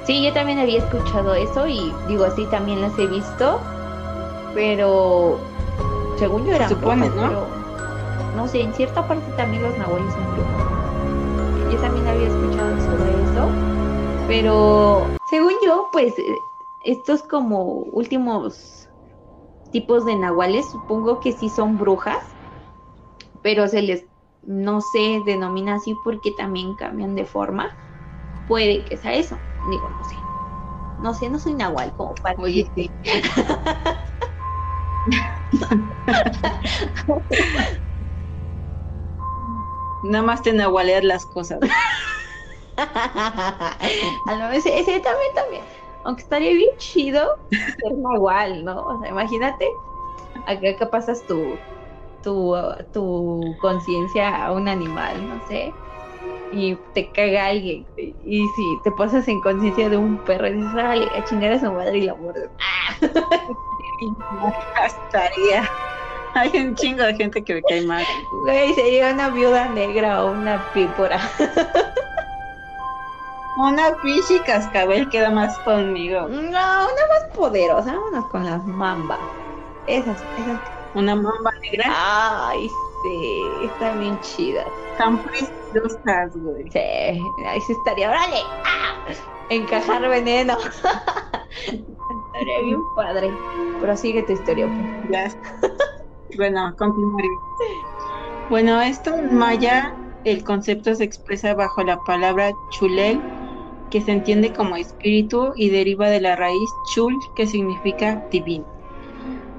Sí, yo también había escuchado eso y digo así también las he visto, pero según yo era supone, ¿no? no sé, en cierta parte también los nahuales son brujos. Yo también había escuchado sobre eso, pero según yo, pues estos como últimos tipos de nahuales, supongo que sí son brujas, pero se les no se denomina así porque también cambian de forma. Puede que sea eso. Digo, no sé. No sé, no soy nahual como para. Oye, sí. Nada más te nahualeas las cosas. A lo ese, ese también, también. Aunque estaría bien chido ser nahual, ¿no? O sea, imagínate, acá que pasas tu, tu, tu conciencia a un animal, no sé y te caga alguien. Y si te pasas en conciencia de un perro y dices, dale, a chingar a su madre y la muerdes. Estaría. Hay un chingo de gente que me cae mal. Güey, sería una viuda negra o una pípora. una pichi cascabel queda más conmigo. No, una más poderosa. Vámonos con las mambas. Esas, esas. Una mamba negra. Ay, sí, está bien chida. Están preciosas, güey. Sí, ahí sí estaría, órale, ¡Ah! encajar veneno. estaría bien padre. Pero sigue tu historia. Pues. Ya. bueno, continuaré. Bueno, esto en maya, el concepto se expresa bajo la palabra chulel, que se entiende como espíritu y deriva de la raíz chul, que significa divino.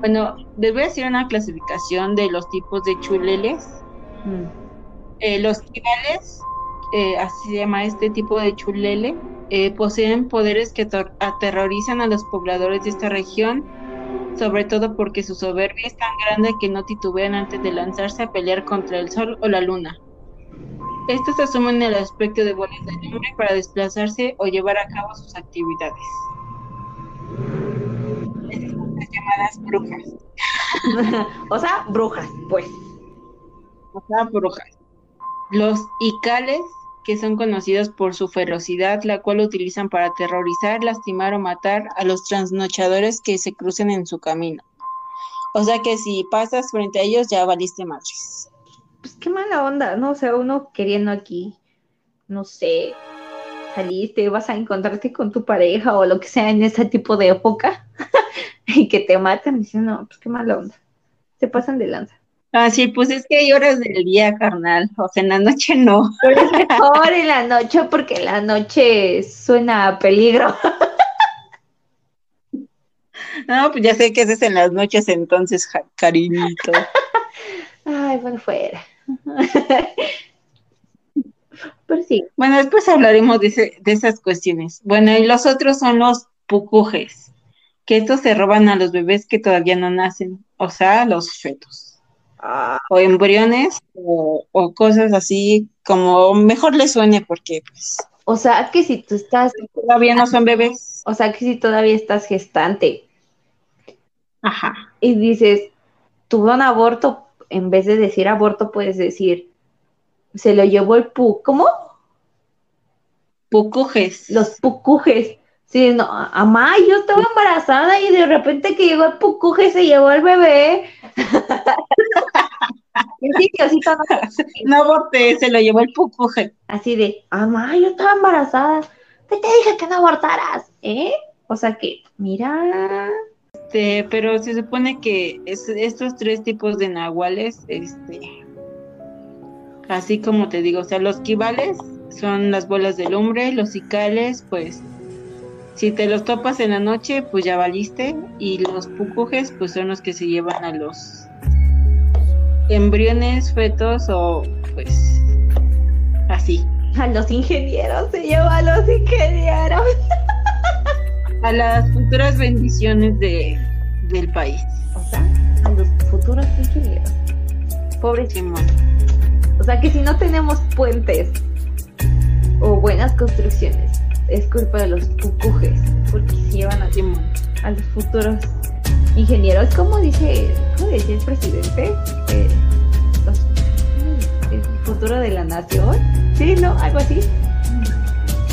Bueno, les voy a hacer una clasificación de los tipos de chuleles. Mm. Eh, los chulales, eh, así se llama este tipo de chulele, eh, poseen poderes que aterrorizan a los pobladores de esta región, sobre todo porque su soberbia es tan grande que no titubean antes de lanzarse a pelear contra el sol o la luna. Estos asumen el aspecto de bolas de lumbre para desplazarse o llevar a cabo sus actividades llamadas brujas. o sea, brujas, pues. O sea, brujas. Los icales, que son conocidos por su ferocidad, la cual utilizan para aterrorizar, lastimar o matar a los trasnochadores que se crucen en su camino. O sea que si pasas frente a ellos ya valiste madres. Pues qué mala onda, ¿no? O sea, uno queriendo aquí, no sé, saliste, vas a encontrarte con tu pareja o lo que sea en ese tipo de época y que te matan, dicen, no, pues qué mala onda. Se pasan de lanza. Ah, sí, pues es que hay horas del día, carnal. O sea, en la noche no. Pero es mejor en la noche porque en la noche suena a peligro. No, pues ya sé que es en las noches entonces, cariñito. Ay, bueno, fuera. Pero sí. Bueno, después hablaremos de, de esas cuestiones. Bueno, y los otros son los pucujes que estos se roban a los bebés que todavía no nacen, o sea, los fetos. Ah. O embriones o, cosas así, como mejor les suene porque pues... O sea, que si tú estás... Todavía no son bebés. O sea, que si todavía estás gestante. Ajá. Y dices, tuve un aborto, en vez de decir aborto, puedes decir, se lo llevó el pu... ¿Cómo? Pucujes. Los pucujes. Sí, no, amá, yo estaba embarazada y de repente que llegó el pucuje se llevó el bebé. sí, Diosito, no, aborté, se lo llevó el pucuje. Así de, amá, yo estaba embarazada. ¿Qué te dije que no abortaras? ¿Eh? O sea que, mira. Este, pero se supone que es- estos tres tipos de nahuales, este, así como te digo, o sea, los quivales son las bolas de lumbre, los cicales, pues, si te los topas en la noche, pues ya valiste, y los pucujes, pues son los que se llevan a los embriones, fetos o, pues, así, A los ingenieros, se lleva a los ingenieros. a las futuras bendiciones de, del país. O sea, a los futuros ingenieros. Pobres. Simón. O sea que si no tenemos puentes o buenas construcciones, es culpa de los pucujes, porque se llevan a, a los futuros ingenieros. ¿Cómo dice, cómo decía el presidente? Eh, los- el futuro de la nación. Sí, ¿no? Algo así.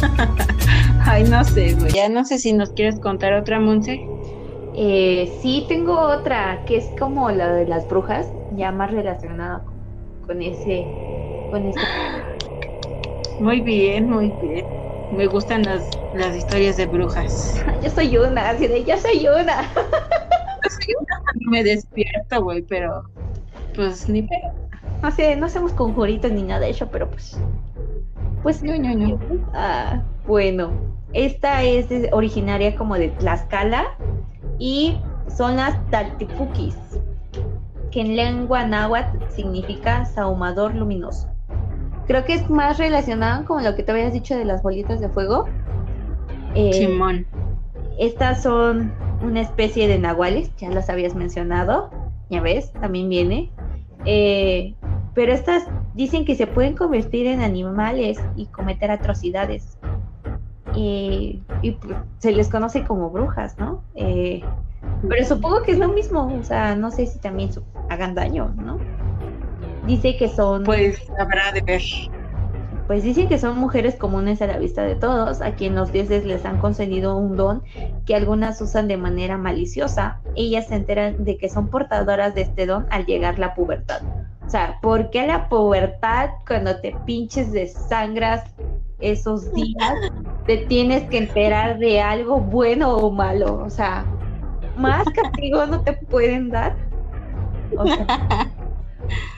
Ay, no sé, güey. Ya no sé si nos quieres contar otra, Monse. Eh, sí, tengo otra que es como la de las brujas, ya más relacionada con ese, con ese. Muy bien, muy bien. Me gustan las, las historias de brujas. Yo soy una, así de, yo soy una. Me despierto, güey, pero pues ni pedo. No sé, no hacemos conjuritos ni nada de eso, pero pues. Pues No, no, no. Ah, bueno, esta es originaria como de Tlaxcala y son las Taltipukis, que en lengua náhuatl significa saumador luminoso. Creo que es más relacionado con lo que te habías dicho de las bolitas de fuego. Eh, Simón. estas son una especie de nahuales, ya las habías mencionado, ya ves, también viene. Eh, pero estas dicen que se pueden convertir en animales y cometer atrocidades. Y, y, pues, se les conoce como brujas, ¿no? Eh, pero supongo que es lo mismo, o sea, no sé si también hagan daño, ¿no? Dice que son Pues habrá de ver. pues dicen que son mujeres comunes a la vista de todos, a quien los dioses les han concedido un don que algunas usan de manera maliciosa. Ellas se enteran de que son portadoras de este don al llegar la pubertad. O sea, ¿por qué la pubertad cuando te pinches de sangras esos días te tienes que enterar de algo bueno o malo? O sea, más castigo no te pueden dar. O sea,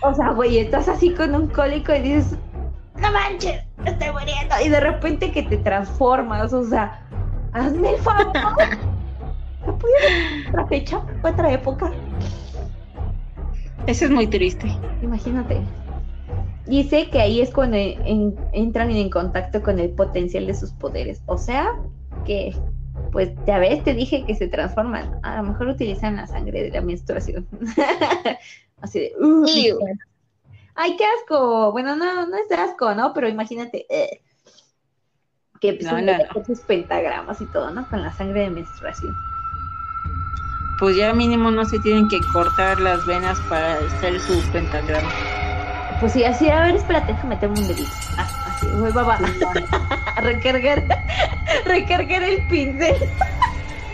o sea, güey, estás así con un cólico y dices, no manches, estoy muriendo. Y de repente que te transformas, o sea, hazme el favor. ¿No otra fecha, otra época? Eso es muy triste. Imagínate. Dice que ahí es cuando en- entran en contacto con el potencial de sus poderes. O sea, que, pues ya ves, te dije que se transforman. A lo mejor utilizan la sangre de la menstruación. Así de, "Uh, ay, qué asco. Bueno, no, no es de asco, ¿no? Pero imagínate eh, que pues, No, no, sus pentagramas y todo, ¿no? Con la sangre de menstruación. Pues ya mínimo no se tienen que cortar las venas para hacer su pentagrama. Pues sí, así, a ver, espérate, déjame meterme un dedito. Ah, así, voy, va, va. Recargar, recargar el pincel.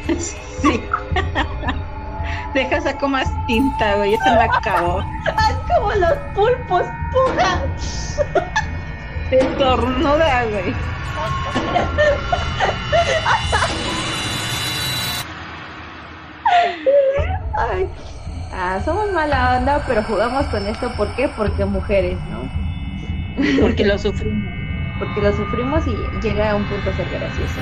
Sí. Deja saco más tinta, güey. Se me acabó. Como los pulpos, puja. Se estornuda, güey. Ay. Ah, somos mala onda, pero jugamos con esto. ¿Por qué? Porque mujeres, ¿no? Porque lo sufrimos. Porque lo sufrimos y llega a un punto a ser gracioso.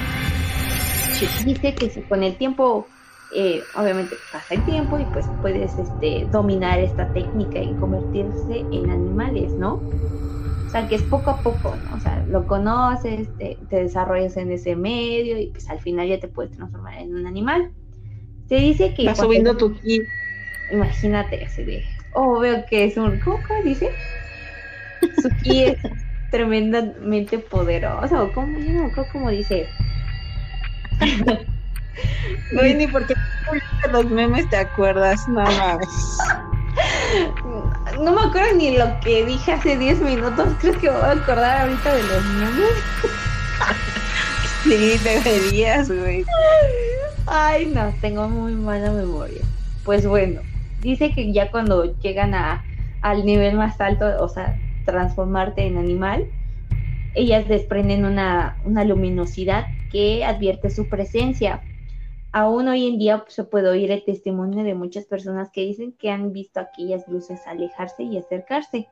Dice que si con el tiempo, eh, obviamente pasa el tiempo y pues puedes este, dominar esta técnica y convertirse en animales, ¿no? O sea, que es poco a poco, ¿no? O sea, lo conoces, te, te desarrollas en ese medio y pues al final ya te puedes transformar en un animal. Se dice que... Está cuando- subiendo tu ki. Imagínate así de, oh, veo que es un, ¿cómo, cómo dice? Su ki es tremendamente poderosa, o como, yo no cómo dice. Güey, ni porque los memes te acuerdas, no mames. No me acuerdo ni lo que dije hace 10 minutos, creo que me voy a acordar ahorita de los memes. Sí, deberías, güey. Ay, no, tengo muy mala memoria. Pues bueno, dice que ya cuando llegan a, al nivel más alto, o sea, transformarte en animal, ellas desprenden una, una luminosidad que advierte su presencia. Aún hoy en día se puede oír el testimonio de muchas personas que dicen que han visto aquellas luces alejarse y acercarse.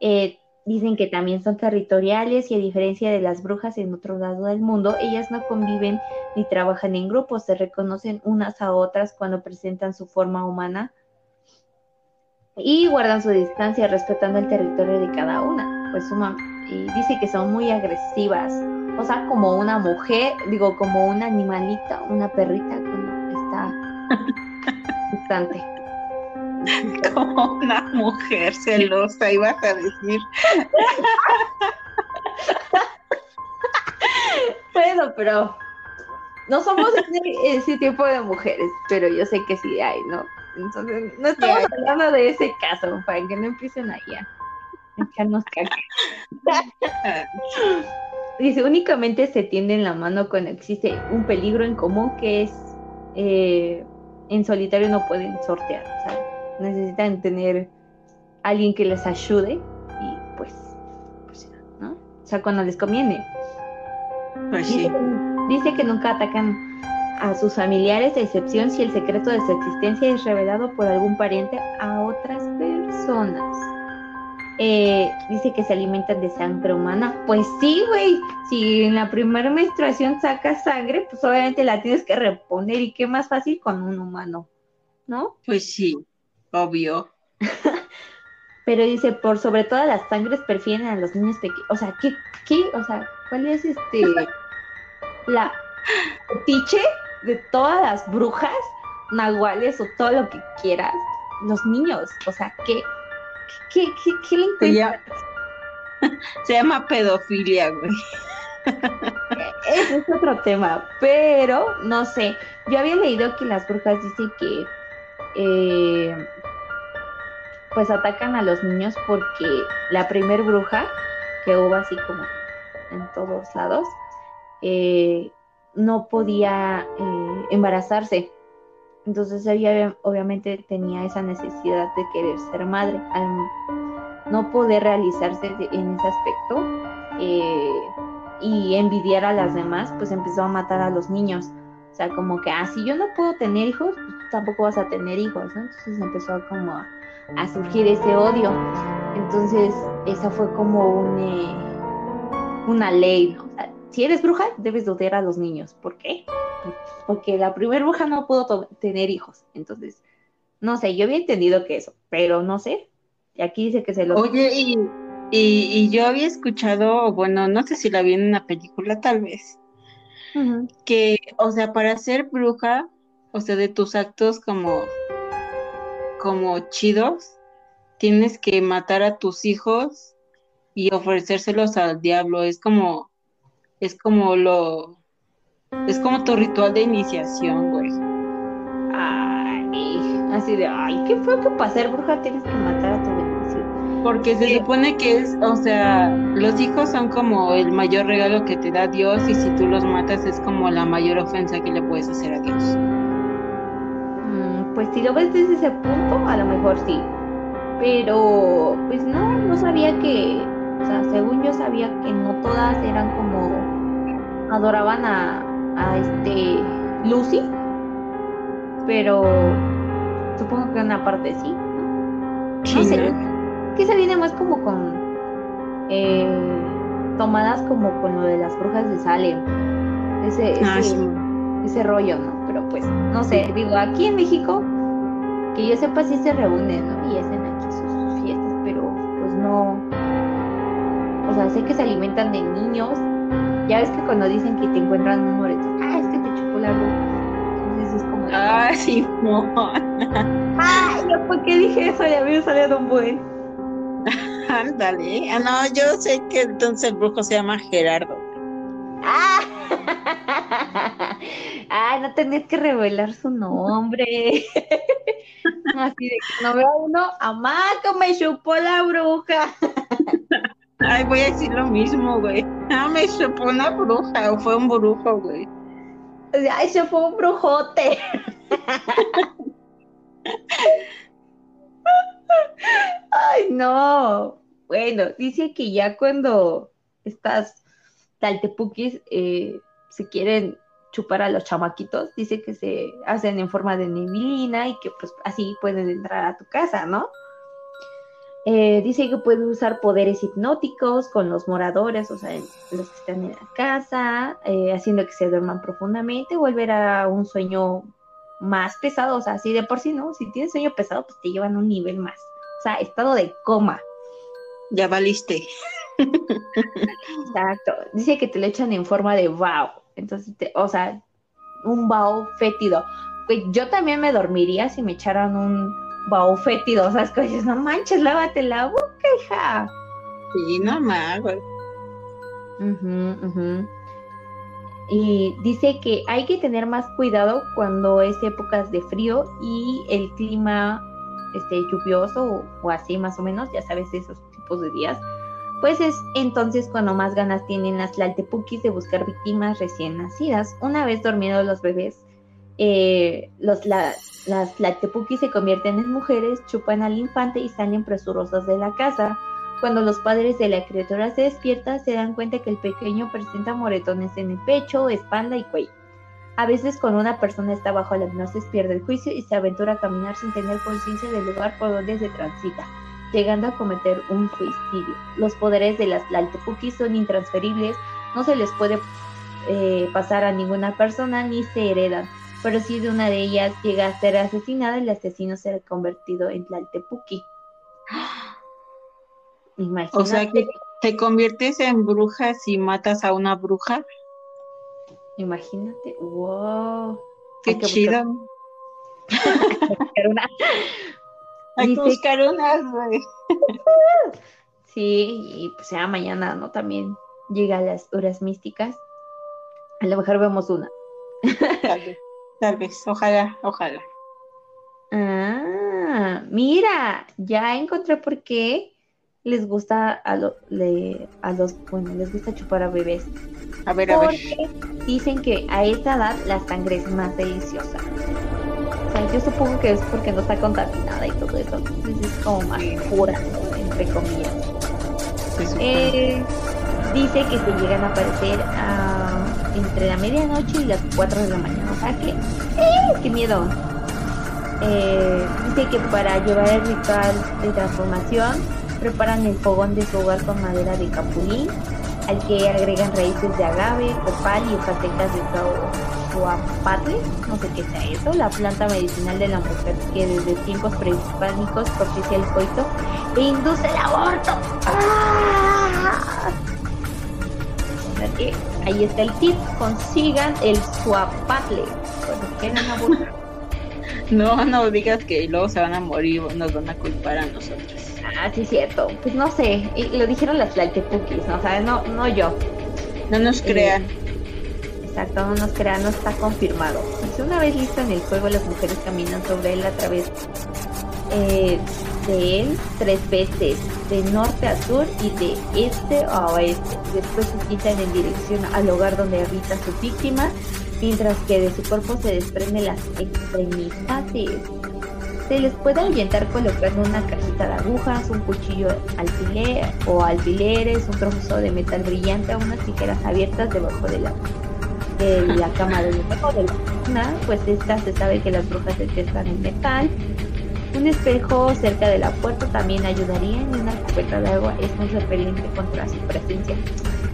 Eh, Dicen que también son territoriales y a diferencia de las brujas en otro lado del mundo, ellas no conviven ni trabajan en grupos, se reconocen unas a otras cuando presentan su forma humana y guardan su distancia respetando el territorio de cada una. Pues suma, y dice que son muy agresivas, o sea, como una mujer, digo, como una animalita, una perrita cuando está distante. Como una mujer celosa, ibas a decir. bueno, pero no somos ese, tipo de mujeres, pero yo sé que sí hay, ¿no? Entonces, no estamos hablando de ese caso, para que no empiecen ahí a echarnos caca. Dice, únicamente se tienden la mano cuando existe un peligro en común que es eh, en solitario no pueden sortear, ¿sabes? necesitan tener alguien que les ayude y pues, pues ¿no? O sea, cuando les conviene. Pues dice, dice que nunca atacan a sus familiares, a excepción si el secreto de su existencia es revelado por algún pariente a otras personas. Eh, dice que se alimentan de sangre humana. Pues sí, güey. Si en la primera menstruación sacas sangre, pues obviamente la tienes que reponer. ¿Y qué más fácil con un humano? ¿No? Pues sí. Obvio. Pero dice, por sobre todas las sangres prefieren a los niños pequeños. O sea, ¿qué, qué? O sea, ¿cuál es este la tiche de todas las brujas, nahuales o todo lo que quieras? Los niños. O sea, ¿qué? ¿Qué, qué, qué, le encuentras? Se llama pedofilia, güey. Ese es otro tema, pero no sé. Yo había leído que las brujas dicen que eh, pues atacan a los niños porque la primer bruja, que hubo así como en todos lados, eh, no podía eh, embarazarse. Entonces ella obviamente tenía esa necesidad de querer ser madre. Al no poder realizarse en ese aspecto y envidiar a las demás, pues empezó a matar a los niños. O sea, como que, ah, si yo no puedo tener hijos, pues tampoco vas a tener hijos, ¿no? Entonces empezó como a, surgir ese odio. Entonces, esa fue como un, eh, una ley, ¿no? O sea, si eres bruja, debes de odiar a los niños. ¿Por qué? Porque la primera bruja no pudo tener hijos. Entonces, no sé, yo había entendido que eso, pero no sé. Y aquí dice que se lo... Oye, y, y, y yo había escuchado, bueno, no sé si la vi en una película tal vez, que, o sea, para ser bruja, o sea, de tus actos como, como chidos, tienes que matar a tus hijos y ofrecérselos al diablo. Es como, es como lo, es como tu ritual de iniciación, güey. Ay, así de, ay, ¿qué fue que para ser bruja tienes que matar a tu porque se supone que es, o sea, los hijos son como el mayor regalo que te da Dios y si tú los matas es como la mayor ofensa que le puedes hacer a Dios. Mm, pues si lo ves desde ese punto, a lo mejor sí. Pero, pues no, no sabía que, o sea, según yo sabía que no todas eran como, adoraban a, a este Lucy. Pero supongo que una parte sí. No, sé que se viene más como con eh, tomadas como con lo de las brujas de Salem. Ese, ah, ese, rollo, ¿no? Pero pues, no sé, digo, aquí en México, que yo sepa si se reúnen, ¿no? Y hacen aquí sus, fiestas, pero pues no. Sea, sé que se alimentan de niños. Ya ves que cuando dicen que te encuentran un moreto, ah, es que te chupó la bruja. Entonces es como. Ah, sí, Ay, ¿por qué dije eso? Ya me salido un buen. Ándale. Ah, no, yo sé que entonces el brujo se llama Gerardo. Ah, Ay, no tenías que revelar su nombre. Así de que no veo uno, amaco me chupó la bruja. Ay, voy a decir lo mismo, güey. Ah, me chupó una bruja o fue un brujo, güey. Ay, se fue un brujote. Ay, no. Bueno, dice que ya cuando estás taltepuquis eh, se quieren chupar a los chamaquitos, dice que se hacen en forma de neblina y que pues así pueden entrar a tu casa, ¿no? Eh, dice que puede usar poderes hipnóticos con los moradores, o sea, los que están en la casa, eh, haciendo que se duerman profundamente, volver a un sueño más pesado, o sea, así de por sí, ¿no? Si tienes sueño pesado, pues te llevan a un nivel más, o sea, estado de coma. Ya valiste. Exacto. Dice que te lo echan en forma de wow. Entonces, o sea, un bao fétido. Pues yo también me dormiría si me echaran un es que dices, no manches, lávate la boca, hija. Sí, no más, güey. Y dice que hay que tener más cuidado cuando es épocas de frío y el clima este, lluvioso o, o así más o menos, ya sabes, esos tipos de días pues es entonces cuando más ganas tienen las laltepukis de buscar víctimas recién nacidas. Una vez dormidos los bebés, eh, los, las laltepukis se convierten en mujeres, chupan al infante y salen presurosas de la casa. Cuando los padres de la criatura se despiertan, se dan cuenta que el pequeño presenta moretones en el pecho, espalda y cuello. A veces cuando una persona está bajo la hipnosis pierde el juicio y se aventura a caminar sin tener conciencia del lugar por donde se transita llegando a cometer un suicidio. Los poderes de las Laltepukis son intransferibles, no se les puede eh, pasar a ninguna persona ni se heredan, pero si de una de ellas llega a ser asesinada, el asesino será convertido en Tlaltepuki. Imagínate. O sea que te conviertes en bruja si matas a una bruja. Imagínate, wow. Qué chido. Hay que buscar unas, güey. Sí, y pues ya mañana, ¿no? También llega a las horas místicas. A lo mejor vemos una. Tal vez, ojalá, ojalá. Ah, mira, ya encontré por qué les gusta a, lo, a los, bueno, les gusta chupar a bebés. A ver, a ver. Dicen que a esta edad la sangre es más deliciosa yo supongo que es porque no está contaminada y todo eso. Entonces es como más pura, entre comillas. Eh, dice que se llegan a aparecer ah, entre la medianoche y las 4 de la mañana. O sea que, ¡eh! ¡Qué miedo! Eh, dice que para llevar el ritual de transformación preparan el fogón de su hogar con madera de capulín, al que agregan raíces de agave, copal y hojas secas de Huapatle, no sé qué sea eso, la planta medicinal de la mujer que desde tiempos prehispánicos propicia el coito e induce el aborto. ¡Ah! Ahí está el tip, consigan el suapatle abortar. No, no digas que luego se van a morir, nos van a culpar a nosotros. Ah, sí, cierto. Pues no sé, lo dijeron las Tlaltepukis, ¿no? O sea, no, no yo. No nos crean. Exacto, no nos crean, no está confirmado. Si una vez listo en el juego, las mujeres caminan sobre él a través eh, de él tres veces, de norte a sur y de este a oeste. Después se quitan en dirección al hogar donde habita su víctima, mientras que de su cuerpo se desprenden las extremidades. Se les puede ahuyentar colocando una cajita de agujas, un cuchillo alfiler o alfileres, un trozo de metal brillante o unas tijeras abiertas debajo de la, de la cama de la pues esta se sabe que las brujas detestan el metal. Un espejo cerca de la puerta también ayudaría y una cubeta de agua es muy repelente contra su presencia.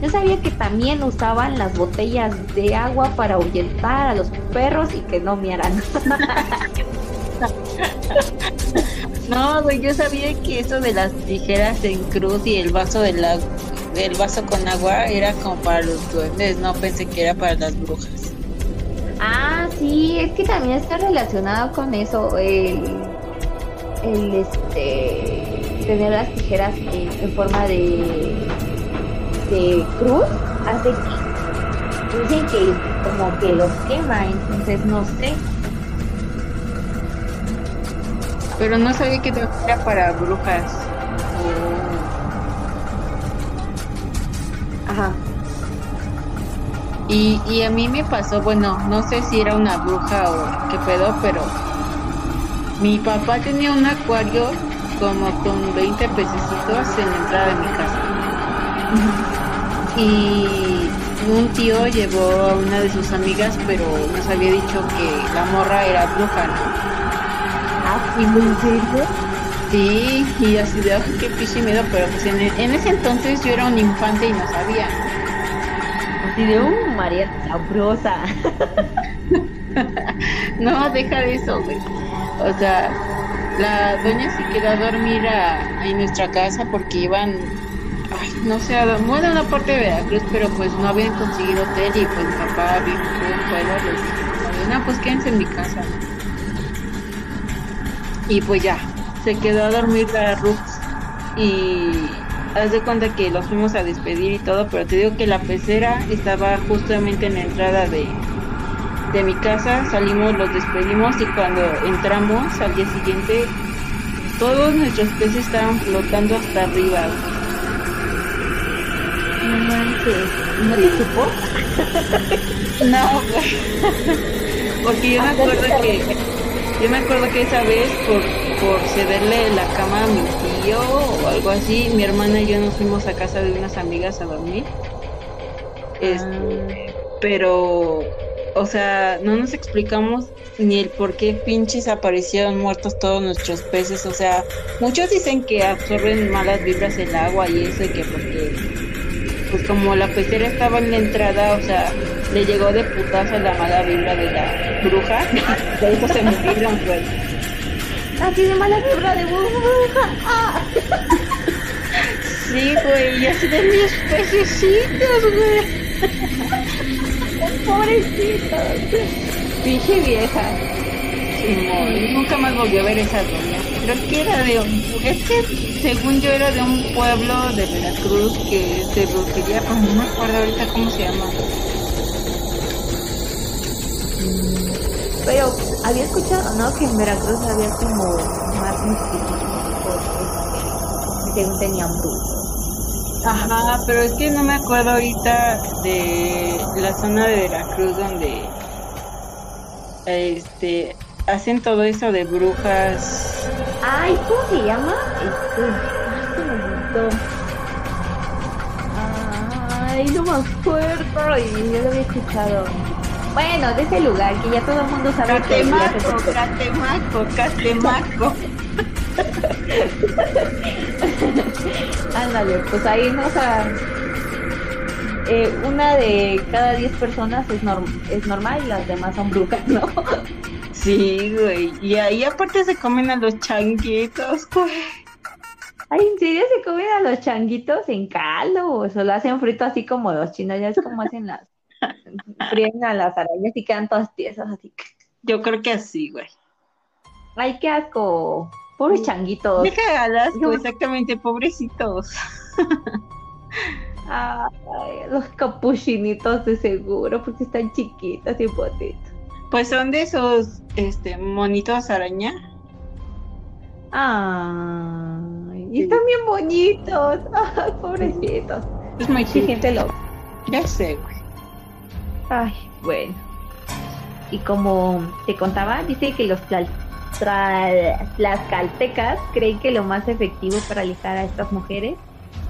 Yo sabía que también usaban las botellas de agua para ahuyentar a los perros y que no miaran. No, güey, yo sabía que eso de las tijeras en cruz y el vaso de la, del vaso con agua era como para los duendes, no pensé que era para las brujas. Ah, sí, es que también está relacionado con eso, el, el este, tener las tijeras en forma de, de cruz hace que dicen que como que los quema, entonces no sé. Pero no sabía que era para brujas. Ajá. Y, y a mí me pasó, bueno, no sé si era una bruja o qué pedo, pero mi papá tenía un acuario como con 20 pececitos en la entrada de mi casa. Y un tío llevó a una de sus amigas, pero nos había dicho que la morra era bruja, ¿no? Ah, ¿y muy serio? Sí, y así de, "Ay, qué piso y miedo, pero pues en, en ese entonces yo era un infante y no sabía. Así de, uh, María sabrosa. No, deja de eso, güey. O sea, la doña se quedó a dormir a, en nuestra casa porque iban, ay, no sé, a, bueno, una parte de Veracruz, pero pues no habían conseguido hotel y pues papá les dijo, no, pues quédense en mi casa. Y pues ya, se quedó a dormir la Rux y haz de cuenta que los fuimos a despedir y todo, pero te digo que la pecera estaba justamente en la entrada de, de mi casa, salimos, los despedimos y cuando entramos al día siguiente, todos nuestros peces estaban flotando hasta arriba. No manches. ¿No te supo? No. Porque yo me acuerdo que, yo me acuerdo que esa vez por, por cederle la cama a mi tío o algo así, mi hermana y yo nos fuimos a casa de unas amigas a dormir. Este, pero, o sea, no nos explicamos ni el por qué pinches aparecieron muertos todos nuestros peces. O sea, muchos dicen que absorben malas vibras el agua y eso, y que porque, pues como la pecera estaba en la entrada, o sea, le llegó de putazo la mala vibra de la bruja, por eso se murieron, güey. Así de mala vibra de burbuja. Ah. Sí, güey, y así de mis pececitos, güey. Pobrecitos. Pinche vieja. Simón, nunca más volvió a ver esa doña. Creo que era de un... Es que según yo era de un pueblo de Veracruz que se brujería, pero no me acuerdo ahorita cómo se llama. Pero había escuchado, ¿no? Que en Veracruz había como más misticismo. porque Según tenían brujos. Ajá, pero es que no me acuerdo ahorita de la zona de Veracruz donde este hacen todo eso de brujas. Ay, ¿cómo se llama? Este. Ay. Ay, no me acuerdo. Y yo lo había escuchado. Bueno, de ese lugar que ya todo el mundo sabe que Catemaco, Catemaco, Catemaco. Ándale, pues ahí no, o sea, eh, una de cada diez personas es, norm es normal y las demás son brujas, ¿no? Sí, güey. Y ahí aparte se comen a los changuitos, güey. Ay, ¿en serio se comen a los changuitos en caldo o se lo hacen frito así como los chinos? Ya es como hacen las, fríen a las arañas y quedan todas tiesas así. Yo creo que así, güey. Ay, qué asco. Pobres changuitos. Me Yo- exactamente, pobrecitos. Ay, los capuchinitos de seguro, porque están chiquitas y potitos. Pues son de esos este monitos araña. Ay, y están bien bonitos. Ay, pobrecitos. Es muy cute. gente loca. Ya sé, güey. Ay, bueno. Y como te contaba, dice que los tra- tlaxcaltecas creen que lo más efectivo para alejar a estas mujeres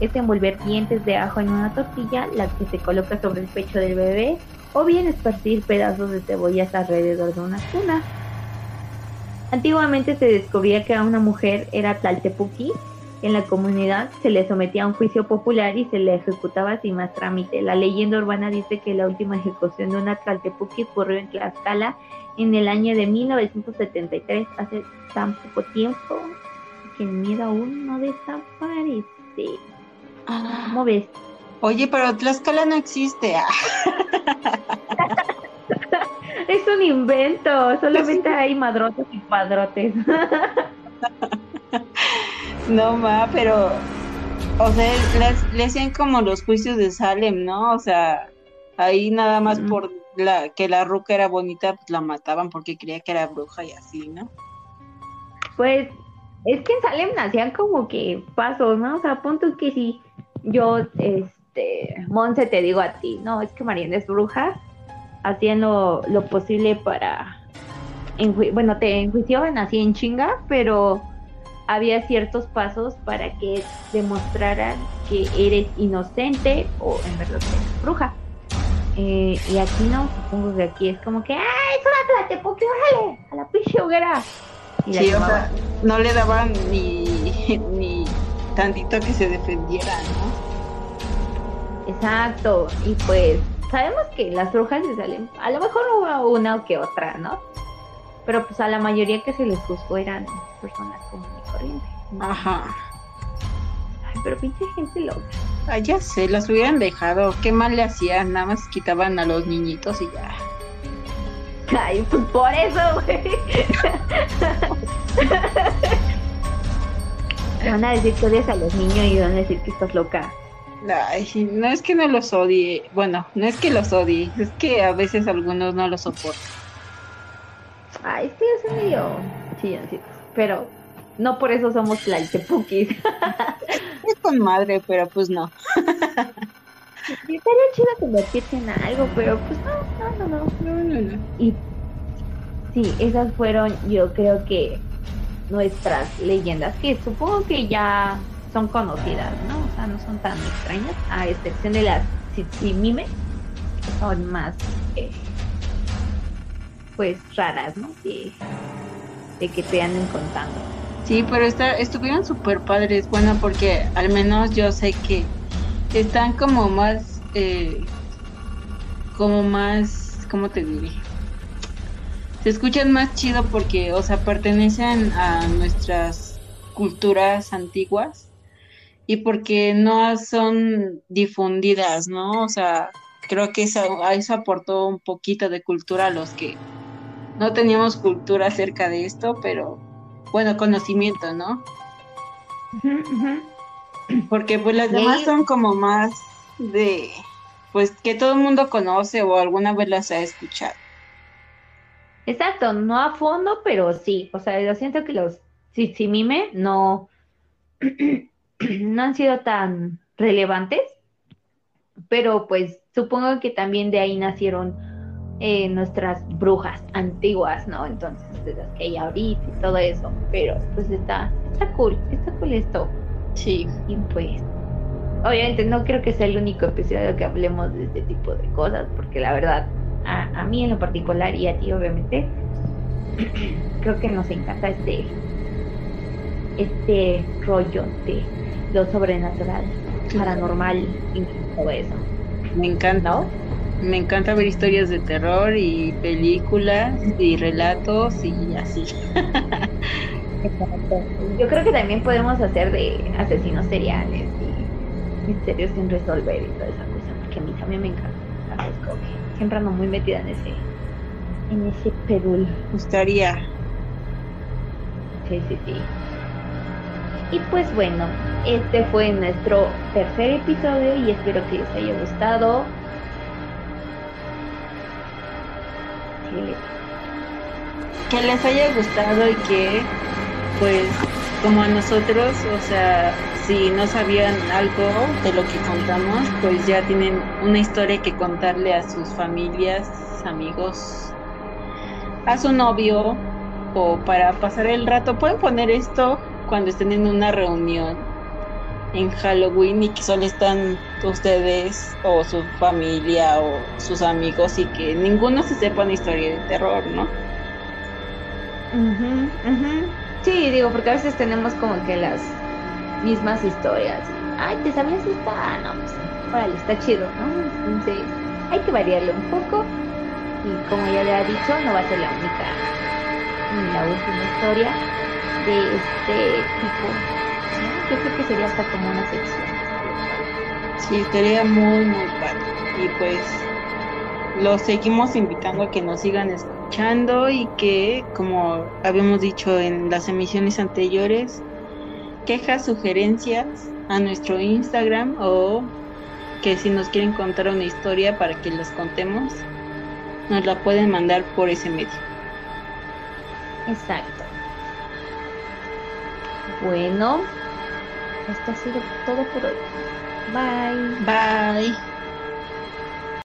es envolver dientes de ajo en una tortilla, la que se coloca sobre el pecho del bebé, o bien esparcir pedazos de cebollas alrededor de una cuna. Antiguamente se descubría que a una mujer era tlaltepuki. En la comunidad se le sometía a un juicio popular y se le ejecutaba sin más trámite. La leyenda urbana dice que la última ejecución de una tlaltepuki ocurrió en Tlaxcala en el año de 1973, hace tan poco tiempo que el miedo aún no desaparece. ¿Cómo ves? Oye, pero Tlaxcala no existe. Ah, Es un invento, solamente hay madrotes y padrotes. No, ma, pero, o sea, le hacían como los juicios de Salem, ¿no? O sea, ahí nada más por la que la ruca era bonita, pues la mataban porque creía que era bruja y así, ¿no? Pues es que en Salem nacían como que pasos, ¿no? O sea, punto que si yo, este, Monse, te digo a ti, no, es que Mariana es bruja, hacían lo, posible para, bueno, te enjuiciaban así en chinga, pero había ciertos pasos para que demostraran que eres inocente o en verdad eres bruja. Eh, y aquí no, supongo que aquí es como que, ¡ay, es una porque órale! A la pinche hoguera. sí, o sea, no le daban ni, ni tantito que se defendiera, ¿no? Exacto, y pues sabemos que las brujas se salen, a lo mejor hubo una o que otra, ¿no? Pero pues a la mayoría que se les juzgó eran personas comunes y corrientes. Ajá. Ay, pero pinche gente loca. Ah, ya sé, las hubieran dejado. ¿Qué mal le hacían? Nada más quitaban a los niñitos y ya. Ay, pues por eso, güey. van a decir que odias a los niños y van a decir que estás loca. Ay, no es que no los odie. Bueno, no es que los odie. Es que a veces algunos no los soportan. Ay, sí, es medio chilloncitos. Pero no por eso somos tlaltepukis. es con madre, pero pues no. estaría chido convertirse en algo, pero pues no, no, no, no. no, no. Y sí, esas fueron, yo creo que nuestras leyendas, que supongo que ya son conocidas, ¿no? O sea, no son tan extrañas, a excepción de las Tsitsimime, que son más, eh, pues, raras, ¿no? De, de que te anden contando. Sí, pero está, estuvieron súper padres, bueno, porque al menos yo sé que están como más, eh, como más, ¿cómo te diré? Se escuchan más chido porque, o sea, pertenecen a nuestras culturas antiguas y porque no son difundidas, ¿no? O sea, creo que eso, eso aportó un poquito de cultura a los que no teníamos cultura acerca de esto, pero bueno, conocimiento, ¿no? Porque pues las demás son como más de, pues que todo el mundo conoce o alguna vez las ha escuchado. Exacto, no a fondo, pero sí. O sea, yo siento que los Tsitsimime no, no han sido tan relevantes, pero pues supongo que también de ahí nacieron eh, nuestras brujas antiguas, ¿no? Entonces, de las que hay ahorita y todo eso, pero pues está, está cool, está cool esto. Sí. Y pues, obviamente no creo que sea el único episodio que hablemos de este tipo de cosas, porque la verdad, a, a mí en lo particular y a ti obviamente, creo que nos encanta este, este rollo de lo sobrenatural, paranormal y todo eso. Me encanta. Me encanta ver historias de terror y películas y relatos y así. Yo creo que también podemos hacer de asesinos seriales y misterios sin resolver y toda esa cosa, porque a mí también me encanta. siempre ando muy metida en ese, en ese pedul. Me gustaría. Sí, sí, sí. Y pues bueno, este fue nuestro tercer episodio y espero que les haya gustado. Que les haya gustado y que, pues, como a nosotros, o sea, si no sabían algo de lo que contamos, pues ya tienen una historia que contarle a sus familias, amigos, a su novio o para pasar el rato. Pueden poner esto cuando estén en una reunión en Halloween y que solo están ustedes o su familia o sus amigos y que ninguno se sepa una historia de terror, ¿no? Sí, digo, porque a veces tenemos como que las mismas historias. Ay, ¿te sabías esta? No, pues, órale, está chido, ¿no? Entonces, hay que variarle un poco. Y como ya le ha dicho, no va a ser la única ni la última historia de este tipo yo creo que sería hasta como una sección. Sí, estaría muy, muy padre. Y pues los seguimos invitando a que nos sigan escuchando y que, como habíamos dicho en las emisiones anteriores, quejas, sugerencias a nuestro Instagram o que si nos quieren contar una historia para que las contemos, nos la pueden mandar por ese medio. Exacto. Bueno, esto ha sido todo por hoy. Bye. Bye.